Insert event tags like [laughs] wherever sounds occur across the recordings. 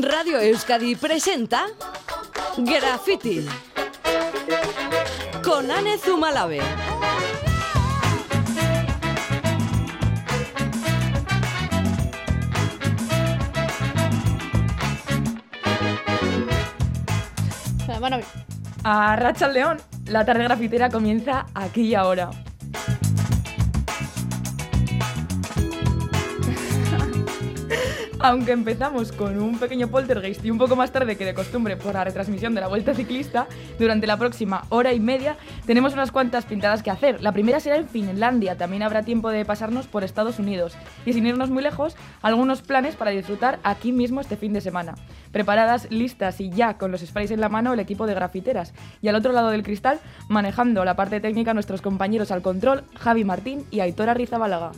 Radio Euskadi presenta Graffiti con Anne Zumalave. Bueno, A Racha León, la tarde grafitera comienza aquí y ahora. Aunque empezamos con un pequeño poltergeist y un poco más tarde que de costumbre por la retransmisión de la Vuelta Ciclista, durante la próxima hora y media tenemos unas cuantas pintadas que hacer. La primera será en Finlandia, también habrá tiempo de pasarnos por Estados Unidos. Y sin irnos muy lejos, algunos planes para disfrutar aquí mismo este fin de semana. Preparadas, listas y ya con los sprays en la mano el equipo de grafiteras. Y al otro lado del cristal, manejando la parte técnica nuestros compañeros al control, Javi Martín y Aitora Rizabalaga.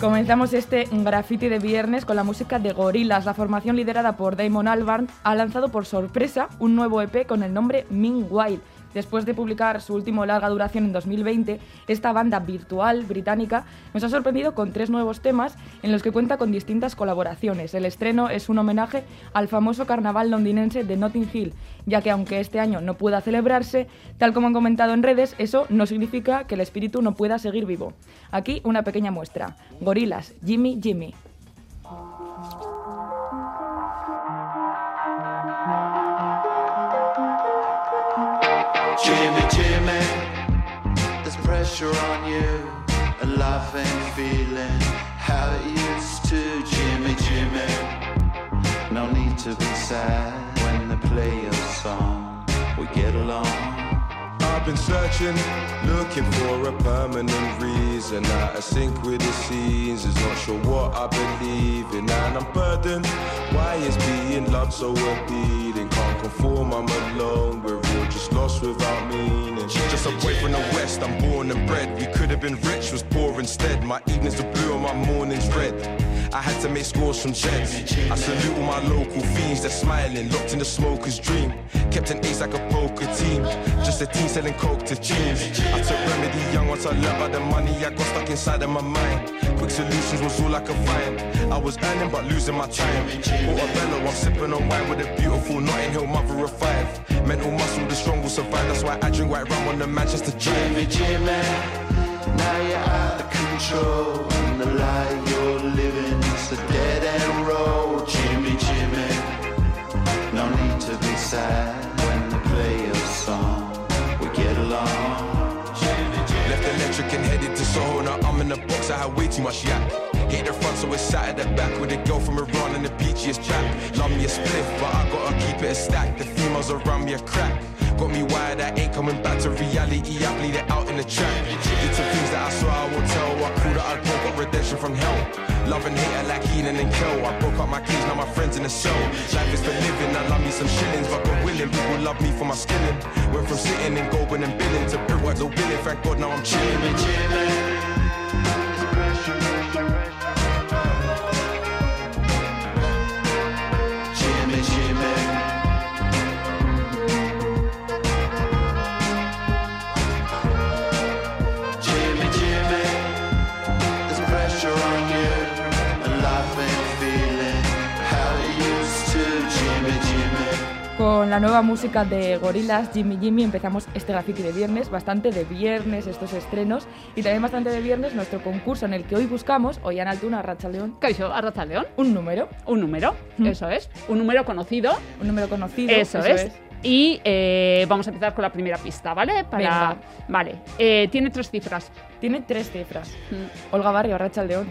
Comenzamos este graffiti de viernes con la música de Gorillaz. La formación liderada por Damon Albarn ha lanzado por sorpresa un nuevo EP con el nombre Meanwhile. Después de publicar su último larga duración en 2020, esta banda virtual británica nos ha sorprendido con tres nuevos temas en los que cuenta con distintas colaboraciones. El estreno es un homenaje al famoso carnaval londinense de Notting Hill, ya que aunque este año no pueda celebrarse, tal como han comentado en redes, eso no significa que el espíritu no pueda seguir vivo. Aquí una pequeña muestra. Gorilas, Jimmy Jimmy. Pressure on you. A life ain't feeling how it used to. Jimmy, Jimmy, no need to be sad when they play your song. We get along. I've been searching, looking for a permanent reason. Out of sync with the is not sure what I believe in, and I'm burdened. Why is being loved so appealing? Can't conform, I'm alone. We're just lost without meaning. Just a boy from the west, I'm born and bred. We could have been rich, was poor instead. My evenings are blue and my mornings red. I had to make scores from checks. I salute all my local fiends, they're smiling, locked in the smoker's dream. Kept an ace like a poker team, just a team selling coke to teens. Took remedy young once I learned about the money I got stuck inside of my mind. Quick solutions was all I could find. I was earning but losing my time. Portobello, I'm sipping on wine with a beautiful Notting Hill mother of five. Mental muscle, the strong will survive. That's why I drink white rum on the Manchester Drive. Jimmy, now you're out of control. And the lie you're living is a dead end road. Jimmy, Jimmy, no need to be sad Headed to Soho. Now I'm in the box, I had way too much yak. Hit the front, so it's sat at the back with a girl from Iran and the beachiest chap. Love me a spliff, but I gotta keep it a stack. The females around me a crack. Got me wired, I ain't coming back to reality. I bleed it out in the track. Some things that I swear I won't tell. I called it, I got redemption from hell. Love and hate are like Heenan and Kel. I broke up my cage, now my friends in the cell. Life is for living, I love me some shillings, but God willing, people love me for my skilling. Went from sitting and Goulburn and billing to brickwork, no billing. Thank God now I'm chilling. Chile. It's pressure, pressure, pressure. Con la nueva música de Gorillaz, Jimmy Jimmy, empezamos este graffiti de viernes, bastante de viernes estos estrenos, y también bastante de viernes nuestro concurso en el que hoy buscamos, hoy en Altuna, Racha León, Caixo, Arraza León. un número, Un número, Mm. eso es. Un número conocido, un número conocido. eso, es. Y eh, vamos a empezar con la primera pista, ¿vale? Para, Venga. Vale. Eh, tiene tres cifras. Tiene tres cifras. Mm. Olga Barrio, Racha León.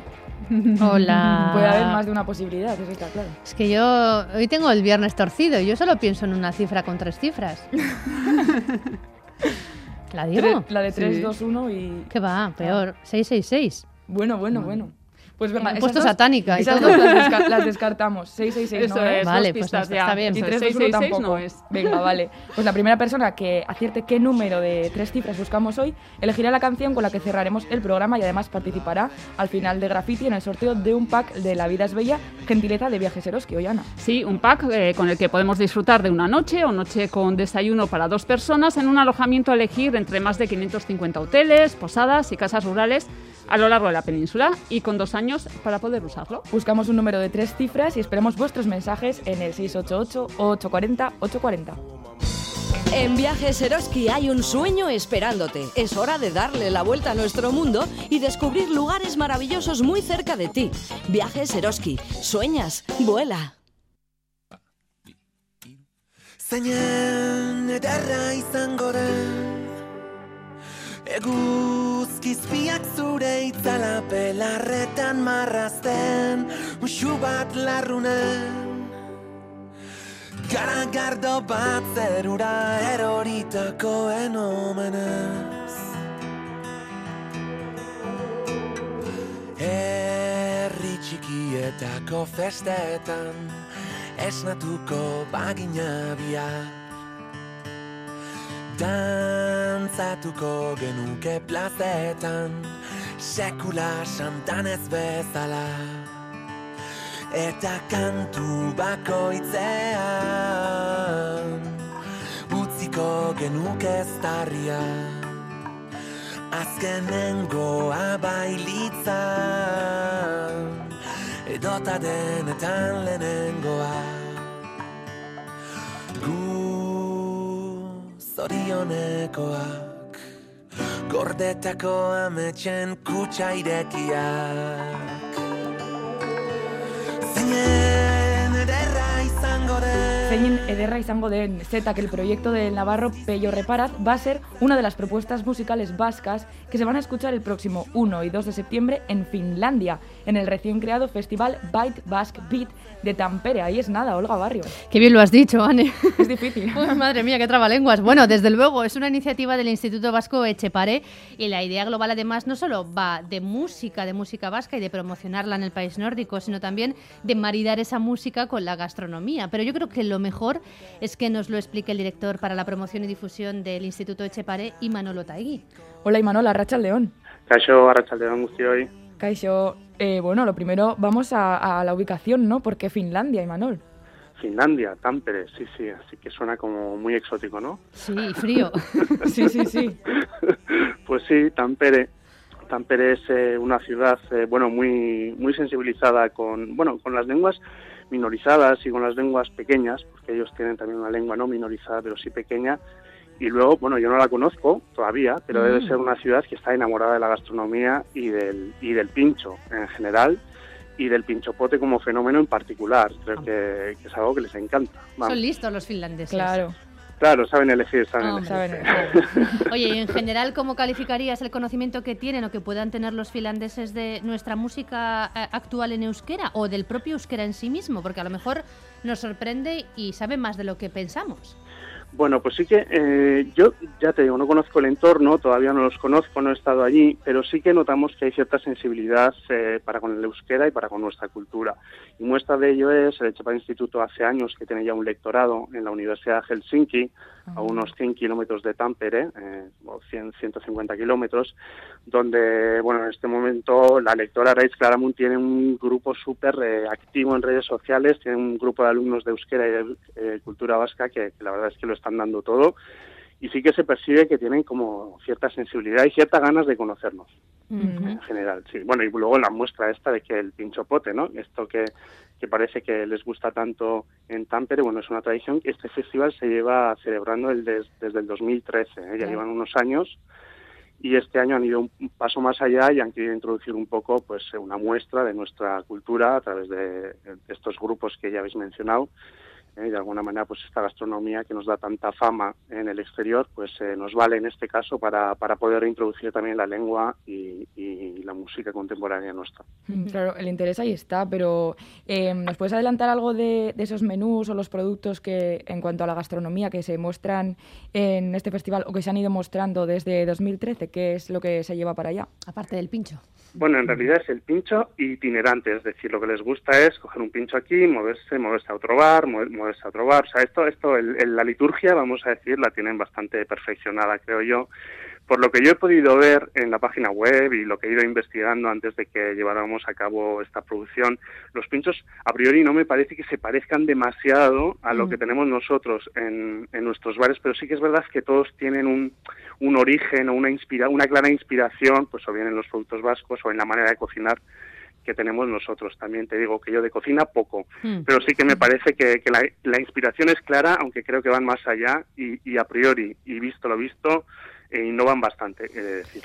Hola. Puede haber más de una posibilidad, eso está claro. Es que yo hoy tengo el viernes torcido. Yo solo pienso en una cifra con tres cifras. [laughs] ¿La digo? Tre- la de 3, Sí. 2, 1 y... ¿Qué va? Peor. 666. Bueno, bueno, bueno. Pues venga, esas puesto dos- satánica y Esas todo. dos las, desca- las descartamos. 666 Eso no es, es. Vale, pues pistas está- ya. está bien. Y Eso es, 321 666 tampoco. no es. Venga, vale. [laughs] Pues la primera persona que acierte qué número de tres cifras buscamos hoy elegirá la canción con la que cerraremos el programa y además participará al final de Graffiti en el sorteo de un pack de La Vida es Bella, gentileza de Viajes Eroski, Ollana. Sí, un pack eh, con el que podemos disfrutar de una noche o noche con desayuno para dos personas en un alojamiento a elegir entre más de 550 hoteles, posadas y casas rurales a lo largo de la península y con dos años para poder usarlo. Buscamos un número de tres cifras y esperamos vuestros mensajes en el 688-840-840. En Viajes Eroski hay un sueño esperándote. Es hora de darle la vuelta a nuestro mundo y descubrir lugares maravillosos muy cerca de ti. Viajes Eroski. Sueñas, vuela. Zeinen ederra izango den Eguzkizpiak zure itzala pelarretan marrazten Muxu bat larrunen. Garagardo bat zerura eroritakoen omenez Herri txikietako festetan Esnatuko bagina bihar Dantzatuko genuke plazetan Sekula santan ez bezala. Eta kantu bakoitzean Utziko genuke eztarria. Azkenengoa bailitzan Edota denetan lehenengoa. Gu zorionekoak Gordetako ametxen kutsa irekiak Zeinen ederra izango den Zein ederra izango den Z, que el proyecto del Navarro Pello Reparaz va a ser una de las propuestas musicales vascas que se van a escuchar el próximo 1 y 2 de septiembre en Finlandia, en el recién creado festival Bite Basque Beat de Tampere. Ahí es nada, Olga Barrio. Qué bien lo has dicho, Anne. [laughs] Es difícil. Uy, madre mía, qué trabalenguas. Bueno, desde luego, es una iniciativa del Instituto Vasco Echepare y la idea global además no solo va de música, de música vasca y de promocionarla en el país nórdico, sino también de maridar esa música con la gastronomía. Pero yo creo que lo mejor es que nos lo explique el director para la promoción y difusión del Instituto Echepare, Imanol Otaegui. Hola Imanol, Arracha León. Kaixo, arratsaldeon guztioi. Kaixo, eh, bueno, lo primero, vamos a, a la ubicación, ¿no? Porque Finlandia, Imanol. Finlandia, Tampere, sí, sí, así que suena como muy exótico, ¿no? Sí, frío. [laughs] Sí, sí, sí. [laughs] pues sí, Tampere. Tampere es eh, una ciudad, eh, bueno, muy muy sensibilizada con, bueno, con las lenguas minorizadas y con las lenguas pequeñas, porque ellos tienen también una lengua no minorizada, pero sí pequeña. Y luego, bueno, yo no la conozco todavía, pero debe Mm. ser una ciudad que está enamorada de la gastronomía y del, y del pincho en general y del pinchopote como fenómeno en particular. Creo que, que es algo que les encanta. Vamos. Son listos los finlandeses. Claro. Claro, saben elegir, saben Hombre. elegir. Saben, [laughs] Oye, y en general, ¿cómo calificarías el conocimiento que tienen o que puedan tener los finlandeses de nuestra música eh, actual en euskera o del propio euskera en sí mismo? Porque a lo mejor nos sorprende y sabe más de lo que pensamos. Bueno, pues sí que eh, yo ya te digo, no conozco el entorno, todavía no los conozco, no he estado allí, pero sí que notamos que hay cierta sensibilidad eh, para con el euskera y para con nuestra cultura. Y muestra de ello es el Echepar Instituto hace años que tiene ya un lectorado en la Universidad de Helsinki, a unos 100 kilómetros de Tampere, eh, o 100, 150 kilómetros, donde, bueno, en este momento la lectora Reis Claramunt tiene un grupo súper eh, activo en redes sociales, tiene un grupo de alumnos de euskera y de eh, cultura vasca que, que la verdad es que lo están dando todo y sí que se percibe que tienen como cierta sensibilidad y ciertas ganas de conocernos en general. Sí. Bueno, y luego la muestra esta de que el pinchopote, ¿no? Esto que, que parece que les gusta tanto en Tampere, bueno, es una tradición. Este festival se lleva celebrando el des- desde el 2013, ¿eh? ya Claro. llevan unos años y este año han ido un paso más allá y han querido introducir un poco pues una muestra de nuestra cultura a través de, de estos grupos que ya habéis mencionado ¿eh? de alguna manera pues esta gastronomía que nos da tanta fama en el exterior pues eh, nos vale en este caso para, para poder introducir también la lengua y, la música contemporánea nuestra. Mm, Claro, el interés ahí está, pero eh, ¿nos puedes adelantar algo de, de esos menús o los productos que, en cuanto a la gastronomía, que se muestran en este festival o que se han ido mostrando desde 2013? ¿Qué es lo que se lleva para allá? Aparte del pincho. Bueno, en realidad es el pincho itinerante, es decir, lo que les gusta es coger un pincho aquí, moverse, moverse a otro bar, mover- moverse a otro bar. O sea, esto, esto, el- el- la liturgia, vamos a decir, la tienen bastante perfeccionada, creo yo. Por lo que yo he podido ver en la página web y lo que he ido investigando antes de que lleváramos a cabo esta producción, los pinchos a priori no me parece que se parezcan demasiado a lo Mm. que tenemos nosotros en, en nuestros bares, pero sí que es verdad que todos tienen un, un origen o una, inspira una clara inspiración, pues o bien en los productos vascos o en la manera de cocinar que tenemos nosotros. También te digo que yo de cocina poco, Mm. pero sí que me parece que, que la, la inspiración es clara, aunque creo que van más allá y, y a priori, y visto lo visto, eh, innovan bastante, he de decir.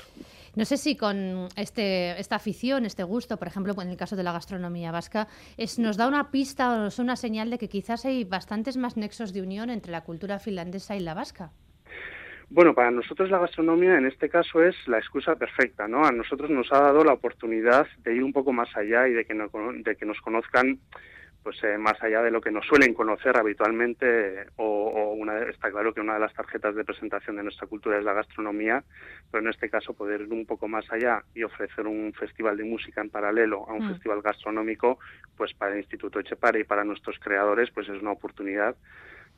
No sé si con este, esta afición, este gusto, por ejemplo, en el caso de la gastronomía vasca, es, nos da una pista o nos da una señal de que quizás hay bastantes más nexos de unión entre la cultura finlandesa y la vasca. Bueno, para nosotros la gastronomía en este caso es la excusa perfecta, ¿no? A nosotros nos ha dado la oportunidad de ir un poco más allá y de que, no- de que nos conozcan pues eh, más allá de lo que nos suelen conocer habitualmente o, o una, está claro que una de las tarjetas de presentación de nuestra cultura es la gastronomía, pero en este caso poder ir un poco más allá y ofrecer un festival de música en paralelo a un Mm. festival gastronómico, pues para el Instituto Echepare y para nuestros creadores, pues es una oportunidad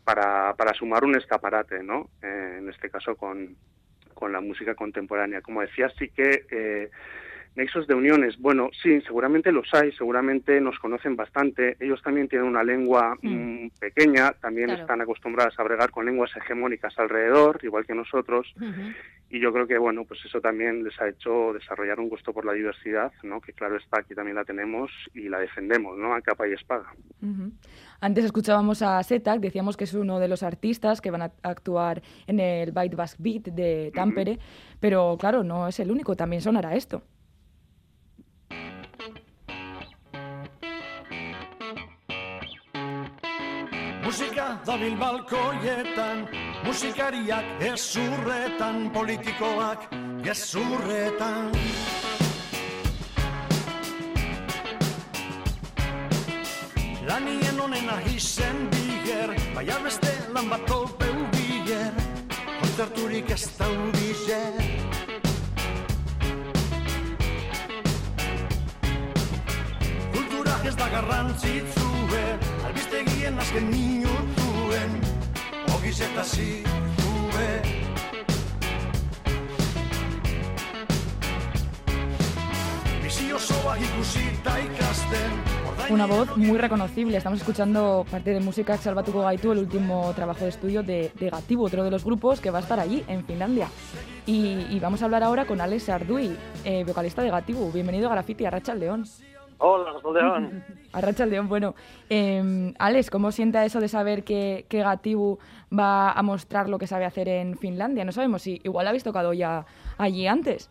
para, para sumar un escaparate, ¿no? Eh, en este caso con, con la música contemporánea. Como decía, sí que eh, nexos de uniones, bueno, sí, seguramente los hay, seguramente nos conocen bastante. Ellos también tienen una lengua Mm. mm, pequeña, también Claro. están acostumbradas a bregar con lenguas hegemónicas alrededor, igual que nosotros. Y yo creo que, bueno, pues eso también les ha hecho desarrollar un gusto por la diversidad, ¿no? Que claro está, aquí también la tenemos y la defendemos, ¿no? A capa y espada. Ujú. Antes escuchábamos a Setak, decíamos que es uno de los artistas que van a actuar en el Bite Bask Beat de Tampere, pero claro, no es el único, también sonará esto. Musika dabil balkoietan, musikariak gezurretan, politikoak gezurretan. Honen ahizen biger, baina beste lan bat topeu biger, kontzerturik ez daudizer. Kulturak ez da garrantzitsue, albistegien azken minutuen, ogiz eta zitue. Bizi osoa ikusita ikasten, Una voz muy reconocible. Estamos escuchando parte de música Salvatuko Gaitu, el último trabajo de estudio de, de Gatibu, otro de los grupos que va a estar allí, en Finlandia. Y, y vamos a hablar ahora con Alex Ardui, eh, vocalista de Gatibu. Bienvenido a Graffiti, a Racha León. Hola, León. [laughs] A Racha León, bueno. eh, Alex, ¿cómo sienta eso de saber que, que Gatibu va a mostrar lo que sabe hacer en Finlandia? No sabemos si igual habéis tocado ya allí antes.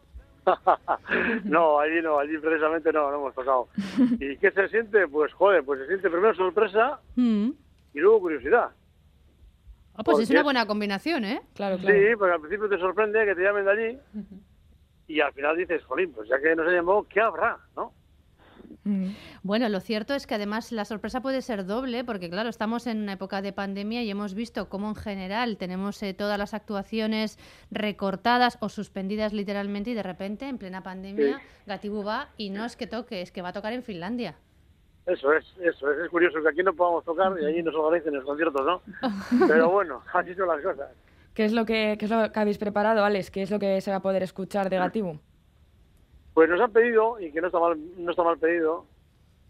No, allí no, allí precisamente no, no hemos tocado. [laughs] ¿Y qué se siente? Pues joder, pues se siente primero sorpresa Mm. y luego curiosidad. Ah, pues es una buena combinación, ¿eh? Claro, claro. Sí, porque al principio te sorprende que te llamen de allí y al final dices, jolín, pues ya que nos ha llamado, ¿qué habrá? ¿No? Mm. Bueno, lo cierto es que además la sorpresa puede ser doble, porque claro, estamos en una época de pandemia y hemos visto cómo en general tenemos eh, todas las actuaciones recortadas o suspendidas literalmente y de repente en plena pandemia Gatibu va y no es que toque, es que va a tocar en Finlandia. Eso es, eso es. Es curioso que aquí no podamos tocar y allí nos organicen los conciertos, ¿no? [laughs] Pero bueno, así son las cosas. ¿Qué es, lo que, ¿Qué es lo que habéis preparado, Alex? ¿Qué es lo que se va a poder escuchar de Gatibu? Pues nos han pedido, y que no está mal, no está mal pedido,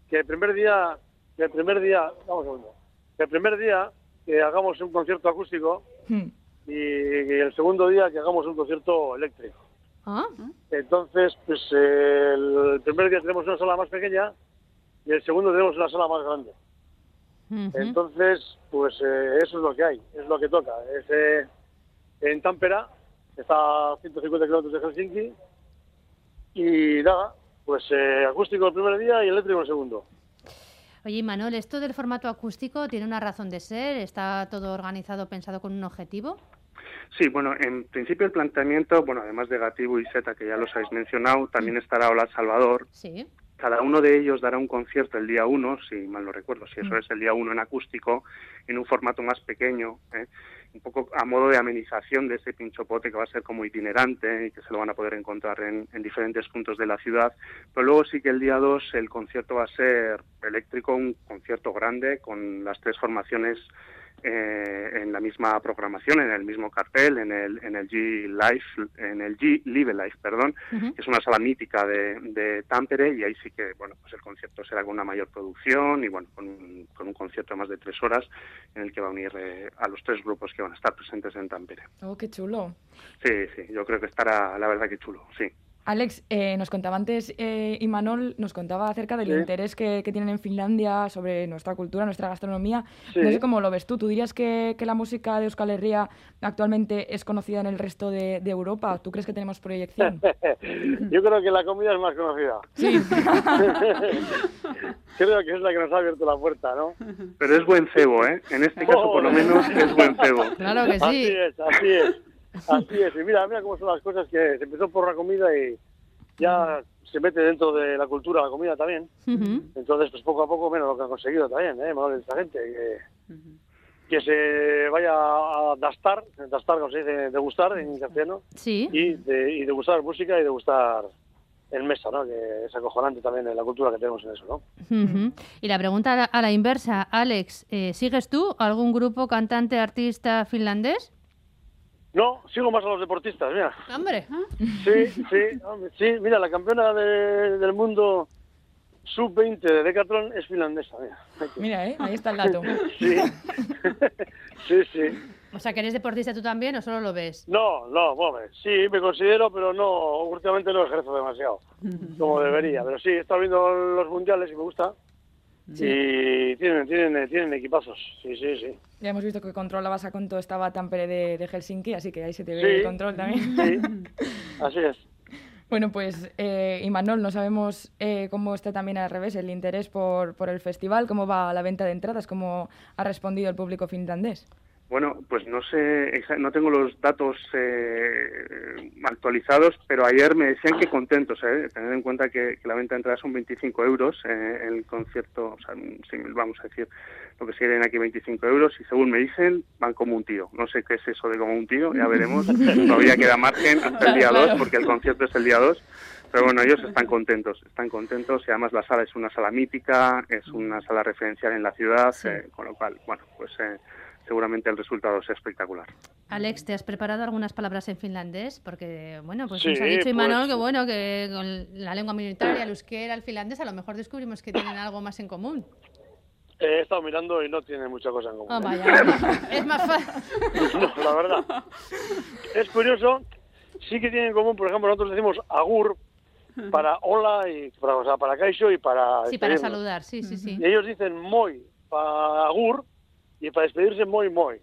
que el primer día, que el primer día, vamos a segundo, que el primer día que hagamos un concierto acústico Hmm. y, y el segundo día que hagamos un concierto eléctrico. Ah, Entonces, pues eh, el primer día tenemos una sala más pequeña y el segundo tenemos una sala más grande. Entonces, pues eh, eso es lo que hay, es lo que toca. Es eh, en Tampere, que está a 150 kilómetros de Helsinki, y nada, pues eh, acústico el primer día y eléctrico el segundo. Oye, Manuel, ¿esto del formato acústico tiene una razón de ser? ¿Está todo organizado, pensado con un objetivo? Sí, bueno, en principio el planteamiento, bueno, además de Gatibu y Zeta, que ya los habéis mencionado, también estará Hola Salvador. Sí. Cada uno de ellos dará un concierto el día 1, si mal no recuerdo, si eso es el día 1 en acústico, en un formato más pequeño, ¿eh? un poco a modo de amenización de ese pinchopote que va a ser como itinerante y que se lo van a poder encontrar en, en diferentes puntos de la ciudad. Pero luego sí que el día 2 el concierto va a ser eléctrico, un concierto grande con las tres formaciones eh, en la misma programación, en el mismo cartel, en el, en el G Life, en el G Live Life, perdón, que es una sala mítica de, de Tampere y ahí sí que, bueno, pues el concierto será con una mayor producción y bueno, con un, con un concierto de más de tres horas en el que va a unir eh, a los tres grupos que van a estar presentes en Tampere. Oh, qué chulo. Sí, sí, yo creo que estará, la verdad que chulo, sí. Alex, eh, nos contaba antes, eh, Imanol nos contaba acerca del Sí. interés que, que tienen en Finlandia sobre nuestra cultura, nuestra gastronomía. Sí. No sé cómo lo ves tú. ¿Tú dirías que, que la música de Euskal Herria actualmente es conocida en el resto de, de Europa? ¿Tú crees que tenemos proyección? [laughs] Yo creo que la comida es más conocida. Sí. [laughs] creo que es la que nos ha abierto la puerta, ¿no? Pero es buen cebo, ¿eh? En este caso, por lo menos, es buen cebo. Claro que Así sí. es, así es. Así es. Y mira, mira cómo son las cosas que se empezó por la comida y ya se mete dentro de la cultura la comida también. Entonces, pues poco a poco, menos lo que han conseguido también, ¿eh? Manuel, esta gente. Que, que se vaya a dastar, dastar, como se dice, degustar en castellano, Sí. y, de, y degustar música y degustar el mesa, ¿no? Que es acojonante también en la cultura que tenemos en eso, ¿no? Y la pregunta a la, a la inversa, Alex, eh, ¿sigues tú algún grupo, cantante, artista finlandés? No, sigo más a los deportistas, mira. Hombre, Sí, sí, hombre, sí, mira, la campeona de- del mundo sub-20 de Decathlon es finlandesa, mira. Mira, ¿eh? ahí está el dato. [laughs] Sí, [laughs] sí, sí. o sea, que eres deportista tú también o solo lo ves? No, no, hombre, sí, me considero, pero no, últimamente no ejerzo demasiado, como debería. Pero sí, he estado viendo los mundiales y me gusta. Y tienen, tienen, tienen equipazos, sí, sí, sí. Ya hemos visto que controlabas a cuánto estaba Tampere de, de Helsinki, así que ahí se te ve Sí. el control también. Sí, así es. [laughs] Bueno, pues, eh, Imanol, no sabemos eh, cómo está también al revés el interés por, por el festival, cómo va la venta de entradas, cómo ha respondido el público finlandés. Bueno, pues no sé, no tengo los datos eh, actualizados, pero ayer me decían que contentos, ¿eh? tener en cuenta que, que la venta de entradas son 25 euros, eh, el concierto, o sea, sí, vamos a decir, lo que se quieren aquí 25 euros, y según me dicen, van como un tío. No sé qué es eso de como un tío, ya veremos, [laughs] todavía queda margen hasta el día 2, porque el concierto es el día 2. Pero bueno, ellos están contentos, están contentos y además la sala es una sala mítica, es una sala referencial en la ciudad, eh, con lo cual, bueno, pues eh, seguramente el resultado sea espectacular. Alex, ¿te has preparado algunas palabras en finlandés? Porque, bueno, pues Sí, nos ha dicho pues- Imanol que, bueno, que con la lengua minoritaria, el euskera, el finlandés, a lo mejor descubrimos que tienen algo más en común. He estado mirando y no tiene mucha cosa en común. Oh, ¿eh? vaya. [laughs] es más fácil. No, la verdad. Es curioso, sí que tienen en común, por ejemplo, nosotros decimos agur para hola y para, o sea, para kaisho y para Sí, para saludar, sí, sí, sí. Y ellos dicen moi para agur y para despedirse moi moi.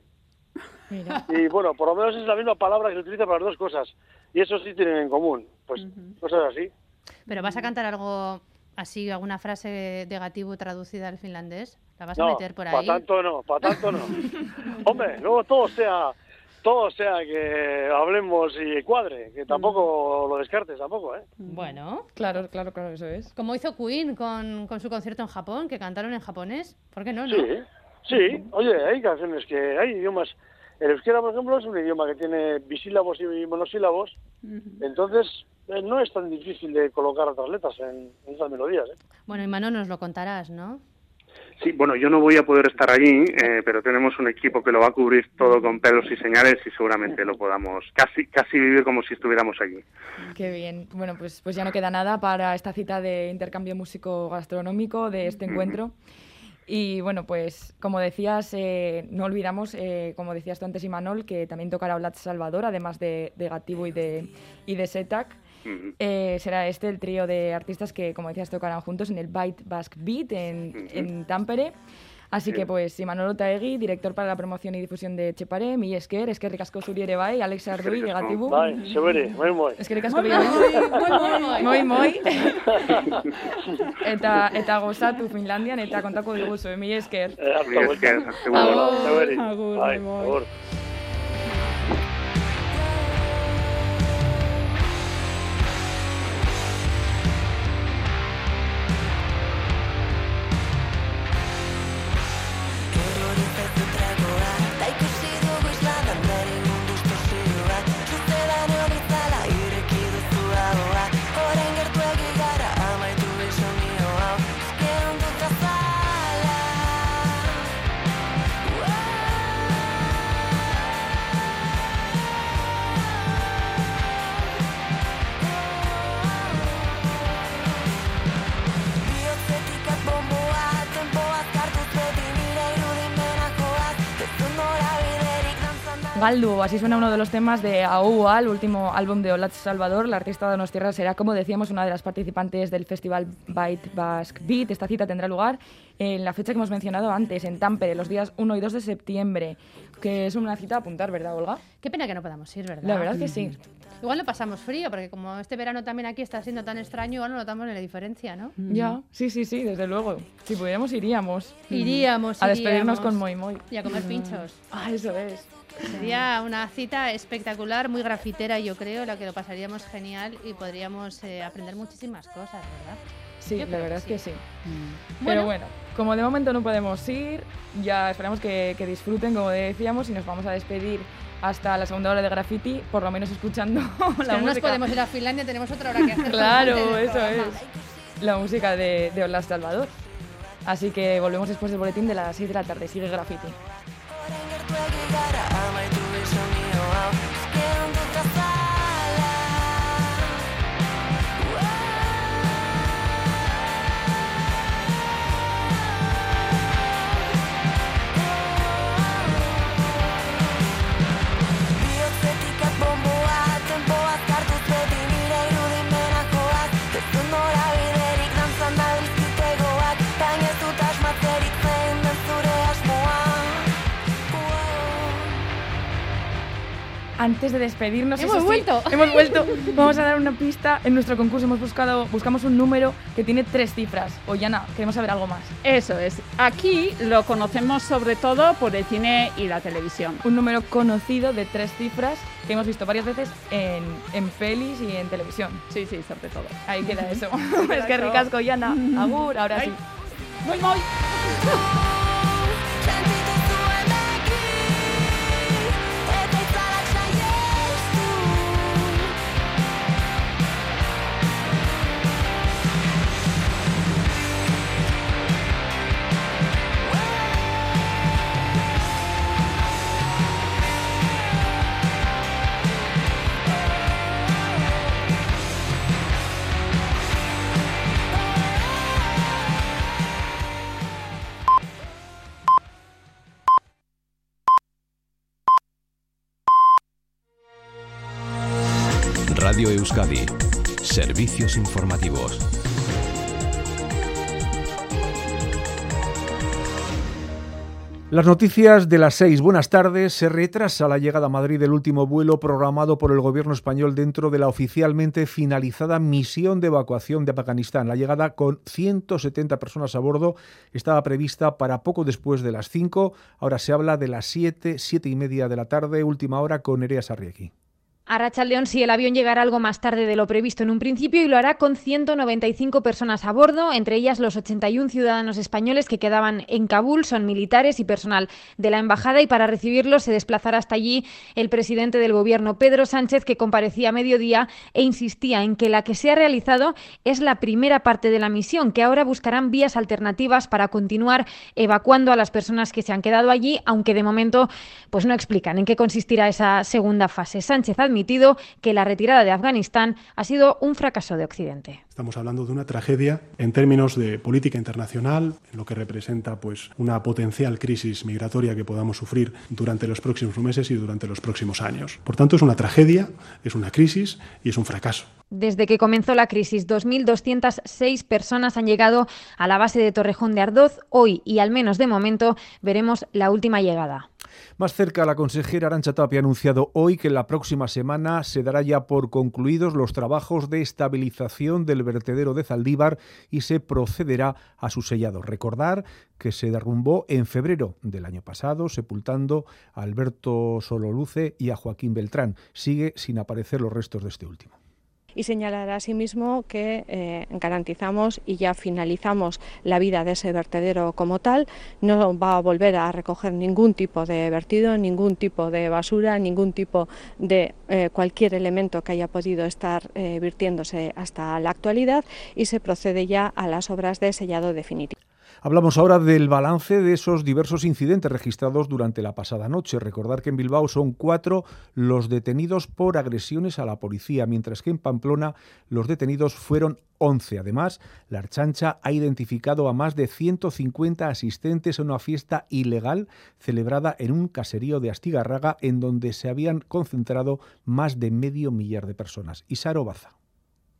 Mira. Y bueno, por lo menos es la misma palabra que se utiliza para las dos cosas. Y eso sí tienen en común. Pues cosas así. Pero vas a cantar algo así, alguna frase de Gatibu traducida al finlandés? ¿La vas a meter por para ahí? tanto no, para tanto no. [laughs] Hombre, luego todo sea, todo sea que hablemos y cuadre, que tampoco lo descartes tampoco, ¿eh? Bueno, Claro, claro, claro, eso es. como hizo Queen con, con su concierto en Japón, que cantaron en japonés. ¿Por qué no? no? Sí. Oye, hay canciones que hay idiomas. El euskera, por ejemplo, es un idioma que tiene bisílabos y monosílabos. Entonces, eh, no es tan difícil de colocar otras letras en, en esas melodías. ¿eh? Bueno, Imano, nos lo contarás, ¿no? Sí, bueno, yo no voy a poder estar allí, eh, pero tenemos un equipo que lo va a cubrir todo con pelos y señales y seguramente lo podamos casi casi vivir como si estuviéramos allí. Qué bien. Bueno, pues, pues ya no queda nada para esta cita de intercambio músico gastronómico de este encuentro. Y bueno, pues como decías, eh, no olvidamos, eh, como decías tú antes, Imanol, que también tocará Olat Salvador, además de, de Gatibu y de, y de Setac. Eh, será este el trío de artistas que, como decías, tocarán juntos en el Bite Basque Beat en, en Tampere. Así que, pues, Imanol Otaegui, director para la promoción y difusión de Chepare, mi esker, eskerrik asko zuri ere bai, Alex Arrui, Eskerrik asko. Gatibu. Bai, sebere, moi moi. Eskerrik asko bai. Moi, moi. [laughs] eta, eta gozatu Finlandian, eta kontako diguzu, mi esker. Eh, hasta Mila vuelta. esker. Agur. Agur, Bai, moi, moi. agur. Galdu, así suena uno de los temas de AUA, el último álbum de Olat Salvador. La artista de Donostierra será, como decíamos, una de las participantes del festival Byte Basque Beat. Esta cita tendrá lugar en la fecha que hemos mencionado antes, en Tampere, los días 1 y 2 de septiembre, que es una cita a apuntar, ¿verdad, Olga? Qué pena que no podamos ir, ¿verdad? La verdad que sí. Igual lo pasamos frío, porque como este verano también aquí está siendo tan extraño, igual no notamos la diferencia, ¿no? Ya, sí, sí, sí, desde luego. Si pudiéramos, iríamos. Iríamos, A despedirnos iríamos. con Moi Moi. Y a comer pinchos. Ah, eso es. Sería una cita espectacular, muy grafitera, yo creo, la que lo pasaríamos genial y podríamos eh, aprender muchísimas cosas, ¿verdad? Sí, Yo la verdad es que sí. Bueno. Pero bueno, como de momento no podemos ir, ya esperamos que, que disfruten, como decíamos, y nos vamos a despedir hasta la segunda hora de graffiti, por lo menos escuchando [laughs] Es que la no nos música. podemos ir a Finlandia, tenemos otra hora que hacer. Claro, [laughs] eso es. La música de, de Olas Salvador. Así que volvemos después del boletín de las 6 de la tarde. Sigue graffiti. Antes de despedirnos, ¡Hemos sí, vuelto! [laughs] hemos vuelto. Vamos a dar una pista. En nuestro concurso hemos buscado, buscamos un número que tiene tres cifras. Ollana, queremos saber algo más. Eso es. Aquí lo conocemos sobre todo por el cine y la televisión. Un número conocido de tres cifras que hemos visto varias veces en, en pelis y en televisión. Sí, sí, sobre todo. Ahí queda [laughs] eso. [laughs] Es que ricasco, Ollana. Agur, ahora Ay. sí. Muy, muy. Euskadi. Servicios informativos. Las noticias de las seis. Buenas tardes. Se retrasa la llegada a Madrid del último vuelo programado por el gobierno español dentro de la oficialmente finalizada misión de evacuación de Afganistán. La llegada con 170 personas a bordo estaba prevista para poco después de las 5. Ahora se habla de las 7, siete y media de la tarde, última hora con Nerea Sarriegi. A Rachaldeón sí, el avión llegará algo más tarde de lo previsto en un principio y lo hará con 195 personas a bordo, entre ellas los 81 ciudadanos españoles que quedaban en Kabul, son militares y personal de la embajada y para recibirlos se desplazará hasta allí el presidente del gobierno, Pedro Sánchez, que comparecía a mediodía e insistía en que la que se ha realizado es la primera parte de la misión, que ahora buscarán vías alternativas para continuar evacuando a las personas que se han quedado allí, aunque de momento pues no explican en qué consistirá esa segunda fase. Sánchez ha admitido que la retirada de Afganistán ha sido un fracaso de Occidente. Estamos hablando de una tragedia en términos de política internacional, en lo que representa pues una potencial crisis migratoria que podamos sufrir durante los próximos meses y durante los próximos años. Por tanto, es una tragedia, es una crisis y es un fracaso. Desde que comenzó la crisis, 2.206 personas han llegado a la base de Torrejón de Ardoz. Hoy, y al menos de momento, veremos la última llegada. Más cerca, la consejera Arancha Tapia ha anunciado hoy que la próxima semana se dará ya por concluidos los trabajos de estabilización del vertedero de Zaldívar y se procederá a su sellado. Recordar que se derrumbó en febrero del año pasado, sepultando a Alberto Sololuce y a Joaquín Beltrán. Sigue sin aparecer los restos de este último y señalar asimismo que eh, garantizamos y ya finalizamos la vida de ese vertedero como tal. No va a volver a recoger ningún tipo de vertido, ningún tipo de basura, ningún tipo de eh, cualquier elemento que haya podido estar eh, virtiéndose hasta la actualidad y se procede ya a las obras de sellado definitivo. Hablamos ahora del balance de esos diversos incidentes registrados durante la pasada noche. Recordar que en Bilbao son cuatro los detenidos por agresiones a la policía, mientras que en Pamplona los detenidos fueron 11. Además, la Archancha ha identificado a más de 150 asistentes a una fiesta ilegal celebrada en un caserío de Astigarraga en donde se habían concentrado más de medio millar de personas. Isaro Baza.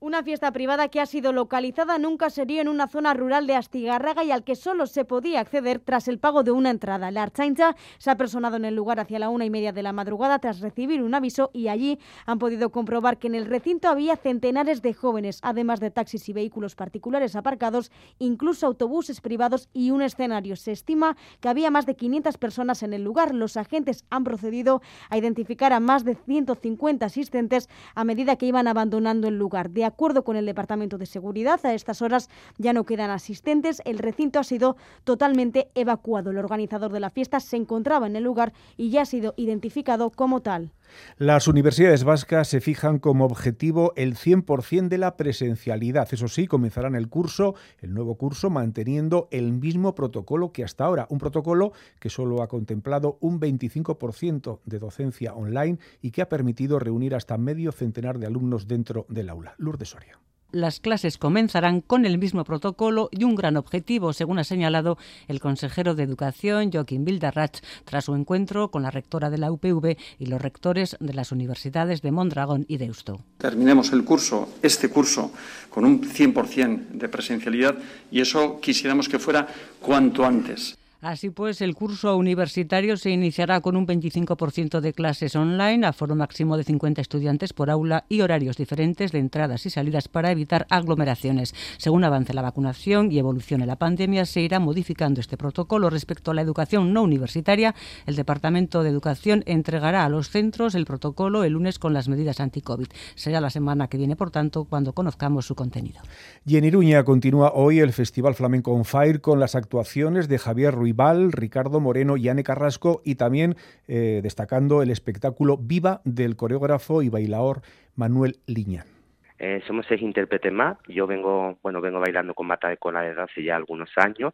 Una fiesta privada que ha sido localizada en un caserío en una zona rural de Astigarraga y al que solo se podía acceder tras el pago de una entrada. La Archaincha se ha personado en el lugar hacia la una y media de la madrugada tras recibir un aviso y allí han podido comprobar que en el recinto había centenares de jóvenes, además de taxis y vehículos particulares aparcados, incluso autobuses privados y un escenario. Se estima que había más de 500 personas en el lugar. Los agentes han procedido a identificar a más de 150 asistentes a medida que iban abandonando el lugar. De acuerdo con el Departamento de Seguridad, a estas horas ya no quedan asistentes. El recinto ha sido totalmente evacuado. El organizador de la fiesta se encontraba en el lugar y ya ha sido identificado como tal. Las universidades vascas se fijan como objetivo el 100% de la presencialidad. Eso sí, comenzarán el curso, el nuevo curso, manteniendo el mismo protocolo que hasta ahora. Un protocolo que solo ha contemplado un 25% de docencia online y que ha permitido reunir hasta medio centenar de alumnos dentro del aula. Lourdes Soria las clases comenzarán con el mismo protocolo y un gran objetivo, según ha señalado el consejero de Educación, Joaquín Bildarratz, tras su encuentro con la rectora de la UPV y los rectores de las universidades de Mondragón y Deusto. Terminemos el curso, este curso, con un 100% de presencialidad y eso quisiéramos que fuera cuanto antes. Así pues, el curso universitario se iniciará con un 25% de clases online, a foro máximo de 50 estudiantes por aula y horarios diferentes de entradas y salidas para evitar aglomeraciones. Según avance la vacunación y evolucione la pandemia, se irá modificando este protocolo respecto a la educación no universitaria. El Departamento de Educación entregará a los centros el protocolo el lunes con las medidas anti-COVID. Será la semana que viene, por tanto, cuando conozcamos su contenido. Y en Iruña continúa hoy el Festival Flamenco on Fire con las actuaciones de Javier Ruiz Val, Ricardo Moreno y Carrasco y también eh, destacando el espectáculo Viva del coreógrafo y bailador Manuel Liñán. Eh, somos seis intérpretes más. Yo vengo, bueno, vengo bailando con Mata de Cola desde hace ya algunos años,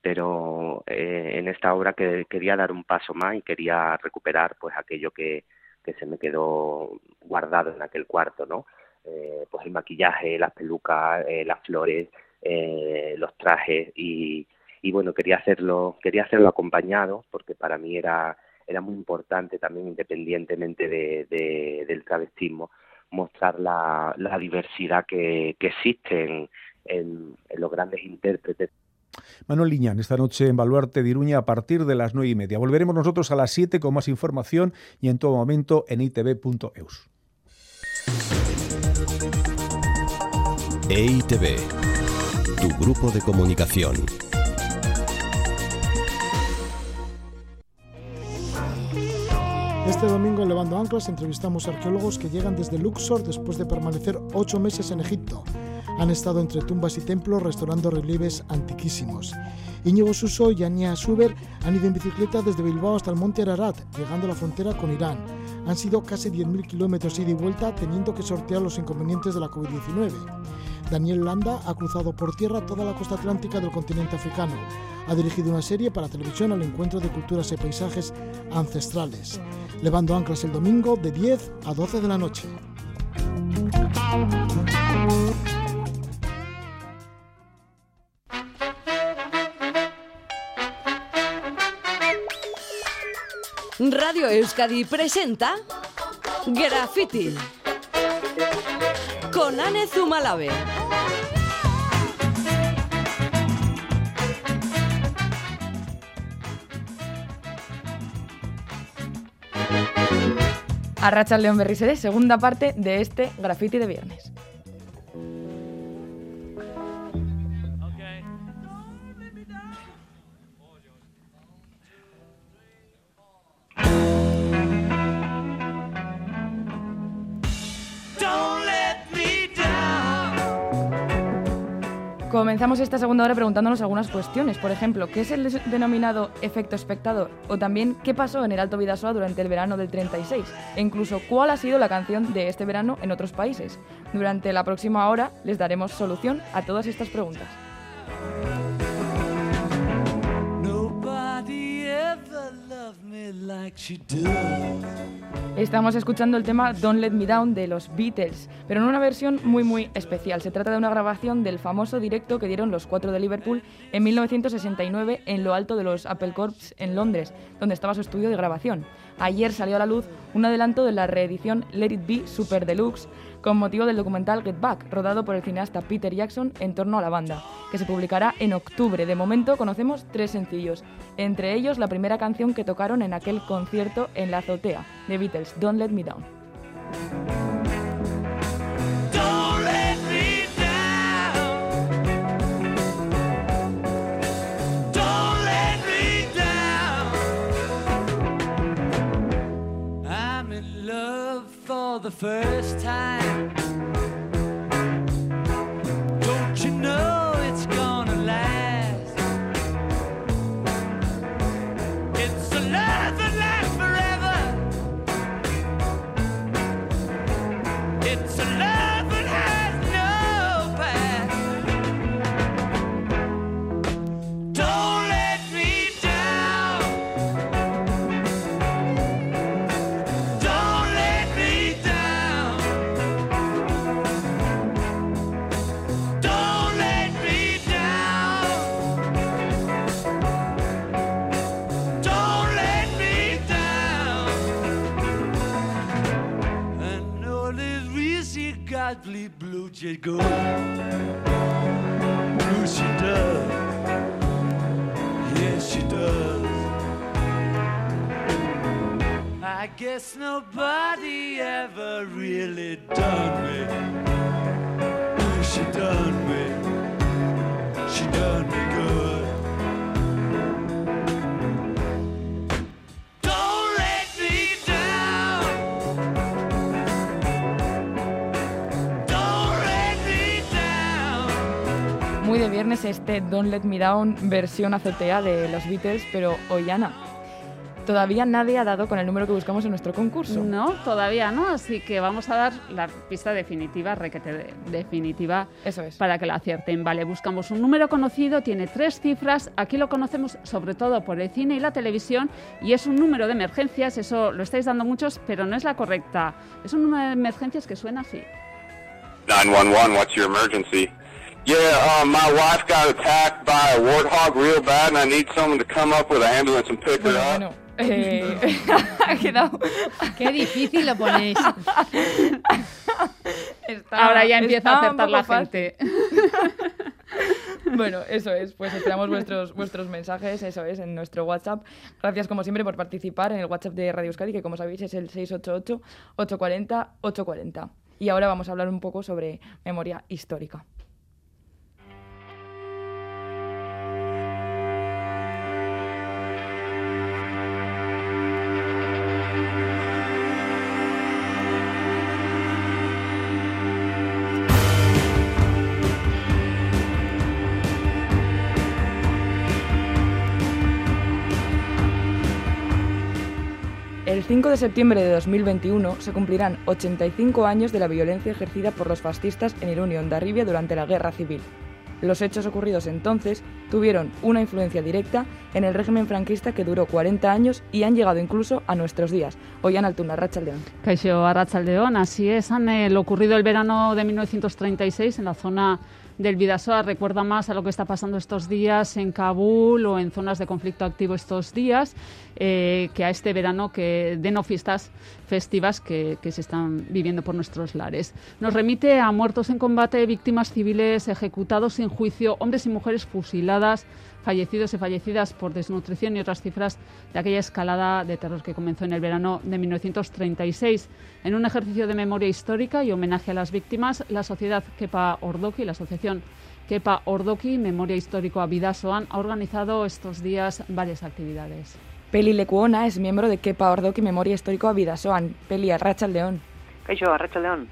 pero eh, en esta obra que quería dar un paso más y quería recuperar pues aquello que, que se me quedó guardado en aquel cuarto, ¿no? Pues el maquillaje, las pelucas, las flores, los trajes y, y bueno quería hacerlo quería hacerlo acompañado porque para mí era era muy importante también independientemente de, de, del travestismo mostrar la, la diversidad que, que existe en, en, en los grandes intérpretes Manuel Liñán, esta noche en Baluarte de Iruña a partir de las nueve y media. Volveremos nosotros a las 7 con más información y en todo momento en itv.eus. EITV, tu grupo de comunicación. Este domingo en Levando Anclas entrevistamos arqueólogos que llegan desde Luxor después de permanecer ocho meses en Egipto. Han estado entre tumbas y templos restaurando relieves antiquísimos. Íñigo Suso y Ania Suber han ido en bicicleta desde Bilbao hasta el monte Ararat, llegando a la frontera con Irán. Han sido casi 10.000 kilómetros ida y vuelta, teniendo que sortear los inconvenientes de la COVID-19. Daniel Landa ha cruzado por tierra toda la costa atlántica del continente africano. Ha dirigido una serie para televisión al encuentro de culturas y paisajes ancestrales. Levando anclas el domingo de 10 a 12 de la noche. Radio Euskadi presenta Graffiti con Anne Zumalabe. Arracha León Berrisere, segunda parte de este graffiti de viernes. Comenzamos esta segunda hora preguntándonos algunas cuestiones. Por ejemplo, ¿qué es el denominado efecto espectador? O también, ¿qué pasó en el Alto Vidasoa durante el verano del 36? E incluso, ¿cuál ha sido la canción de este verano en otros países? Durante la próxima hora les daremos solución a todas estas preguntas. Estamos escuchando el tema Don't Let Me Down de los Beatles, pero en una versión muy muy especial. Se trata de una grabación del famoso directo que dieron los cuatro de Liverpool en 1969 en lo alto de los Apple Corps en Londres, donde estaba su estudio de grabación. Ayer salió a la luz un adelanto de la reedición Let It Be Super Deluxe con motivo del documental Get Back, rodado por el cineasta Peter Jackson en torno a la banda, que se publicará en octubre. De momento conocemos tres sencillos, entre ellos la primera canción que tocaron en aquel concierto en la azotea, de Beatles, Don't Let Me Down. The first time. Guess nobody ever really done me. She done me. She done me good. Don't let me down. Don't let me down. Muy de viernes este Don't Let Me Down versión azotea de los Beatles, pero hoy Ana. Todavía nadie ha dado con el número que buscamos en nuestro concurso. No, todavía no, así que vamos a dar la pista definitiva, requete de- definitiva, Eso es. para que la acierten. Vale, buscamos un número conocido, tiene tres cifras, aquí lo conocemos sobre todo por el cine y la televisión, y es un número de emergencias, eso lo estáis dando muchos, pero no es la correcta. Es un número de emergencias que suena así. 911, what's your emergency? Yeah, um, my wife got attacked by a warthog real bad and I need someone to come up with an ambulance and pick her up. Bueno, eh, [laughs] ha quedado... Qué difícil lo ponéis. Está- Ahora ya empieza a acertar la gente. [laughs] Bueno, eso es, pues esperamos vuestros, vuestros mensajes, eso es, en nuestro WhatsApp. Gracias como siempre por participar en el WhatsApp de Radio Euskadi, que como sabéis es el 688-840-840. Y ahora vamos a hablar un poco sobre memoria histórica. 5 de septiembre de 2021 se cumplirán 85 años de la violencia ejercida por los fascistas en Irún y Ondarribia durante la Guerra Civil. Los hechos ocurridos entonces tuvieron una influencia directa en el régimen franquista que duró 40 años y han llegado incluso a nuestros días. Oyan Altuna, Racha León. Caixo Arrachaldeón, así es. Han, lo ocurrido el verano de 1936 en la zona del Bidasoa recuerda más a lo que está pasando estos días en Kabul o en zonas de conflicto activo estos días eh, que a este verano que de no fiestas festivas que, que, se están viviendo por nuestros lares. Nos remite a muertos en combate, víctimas civiles ejecutados sin juicio, hombres y mujeres fusiladas, fallecidos y fallecidas por desnutrición y otras cifras de aquella escalada de terror que comenzó en el verano de 1936. En un ejercicio de memoria histórica y homenaje a las víctimas, la sociedad Kepa Ordoki, la asociación Kepa Ordoki, Memoria Histórico a Bidasoan, ha organizado estos días varias actividades. Peli Lecuona es miembro de Kepa Ordoki Memoria Histórico a Bidasoan. Peli Arracha León. Caixo, Arracha León.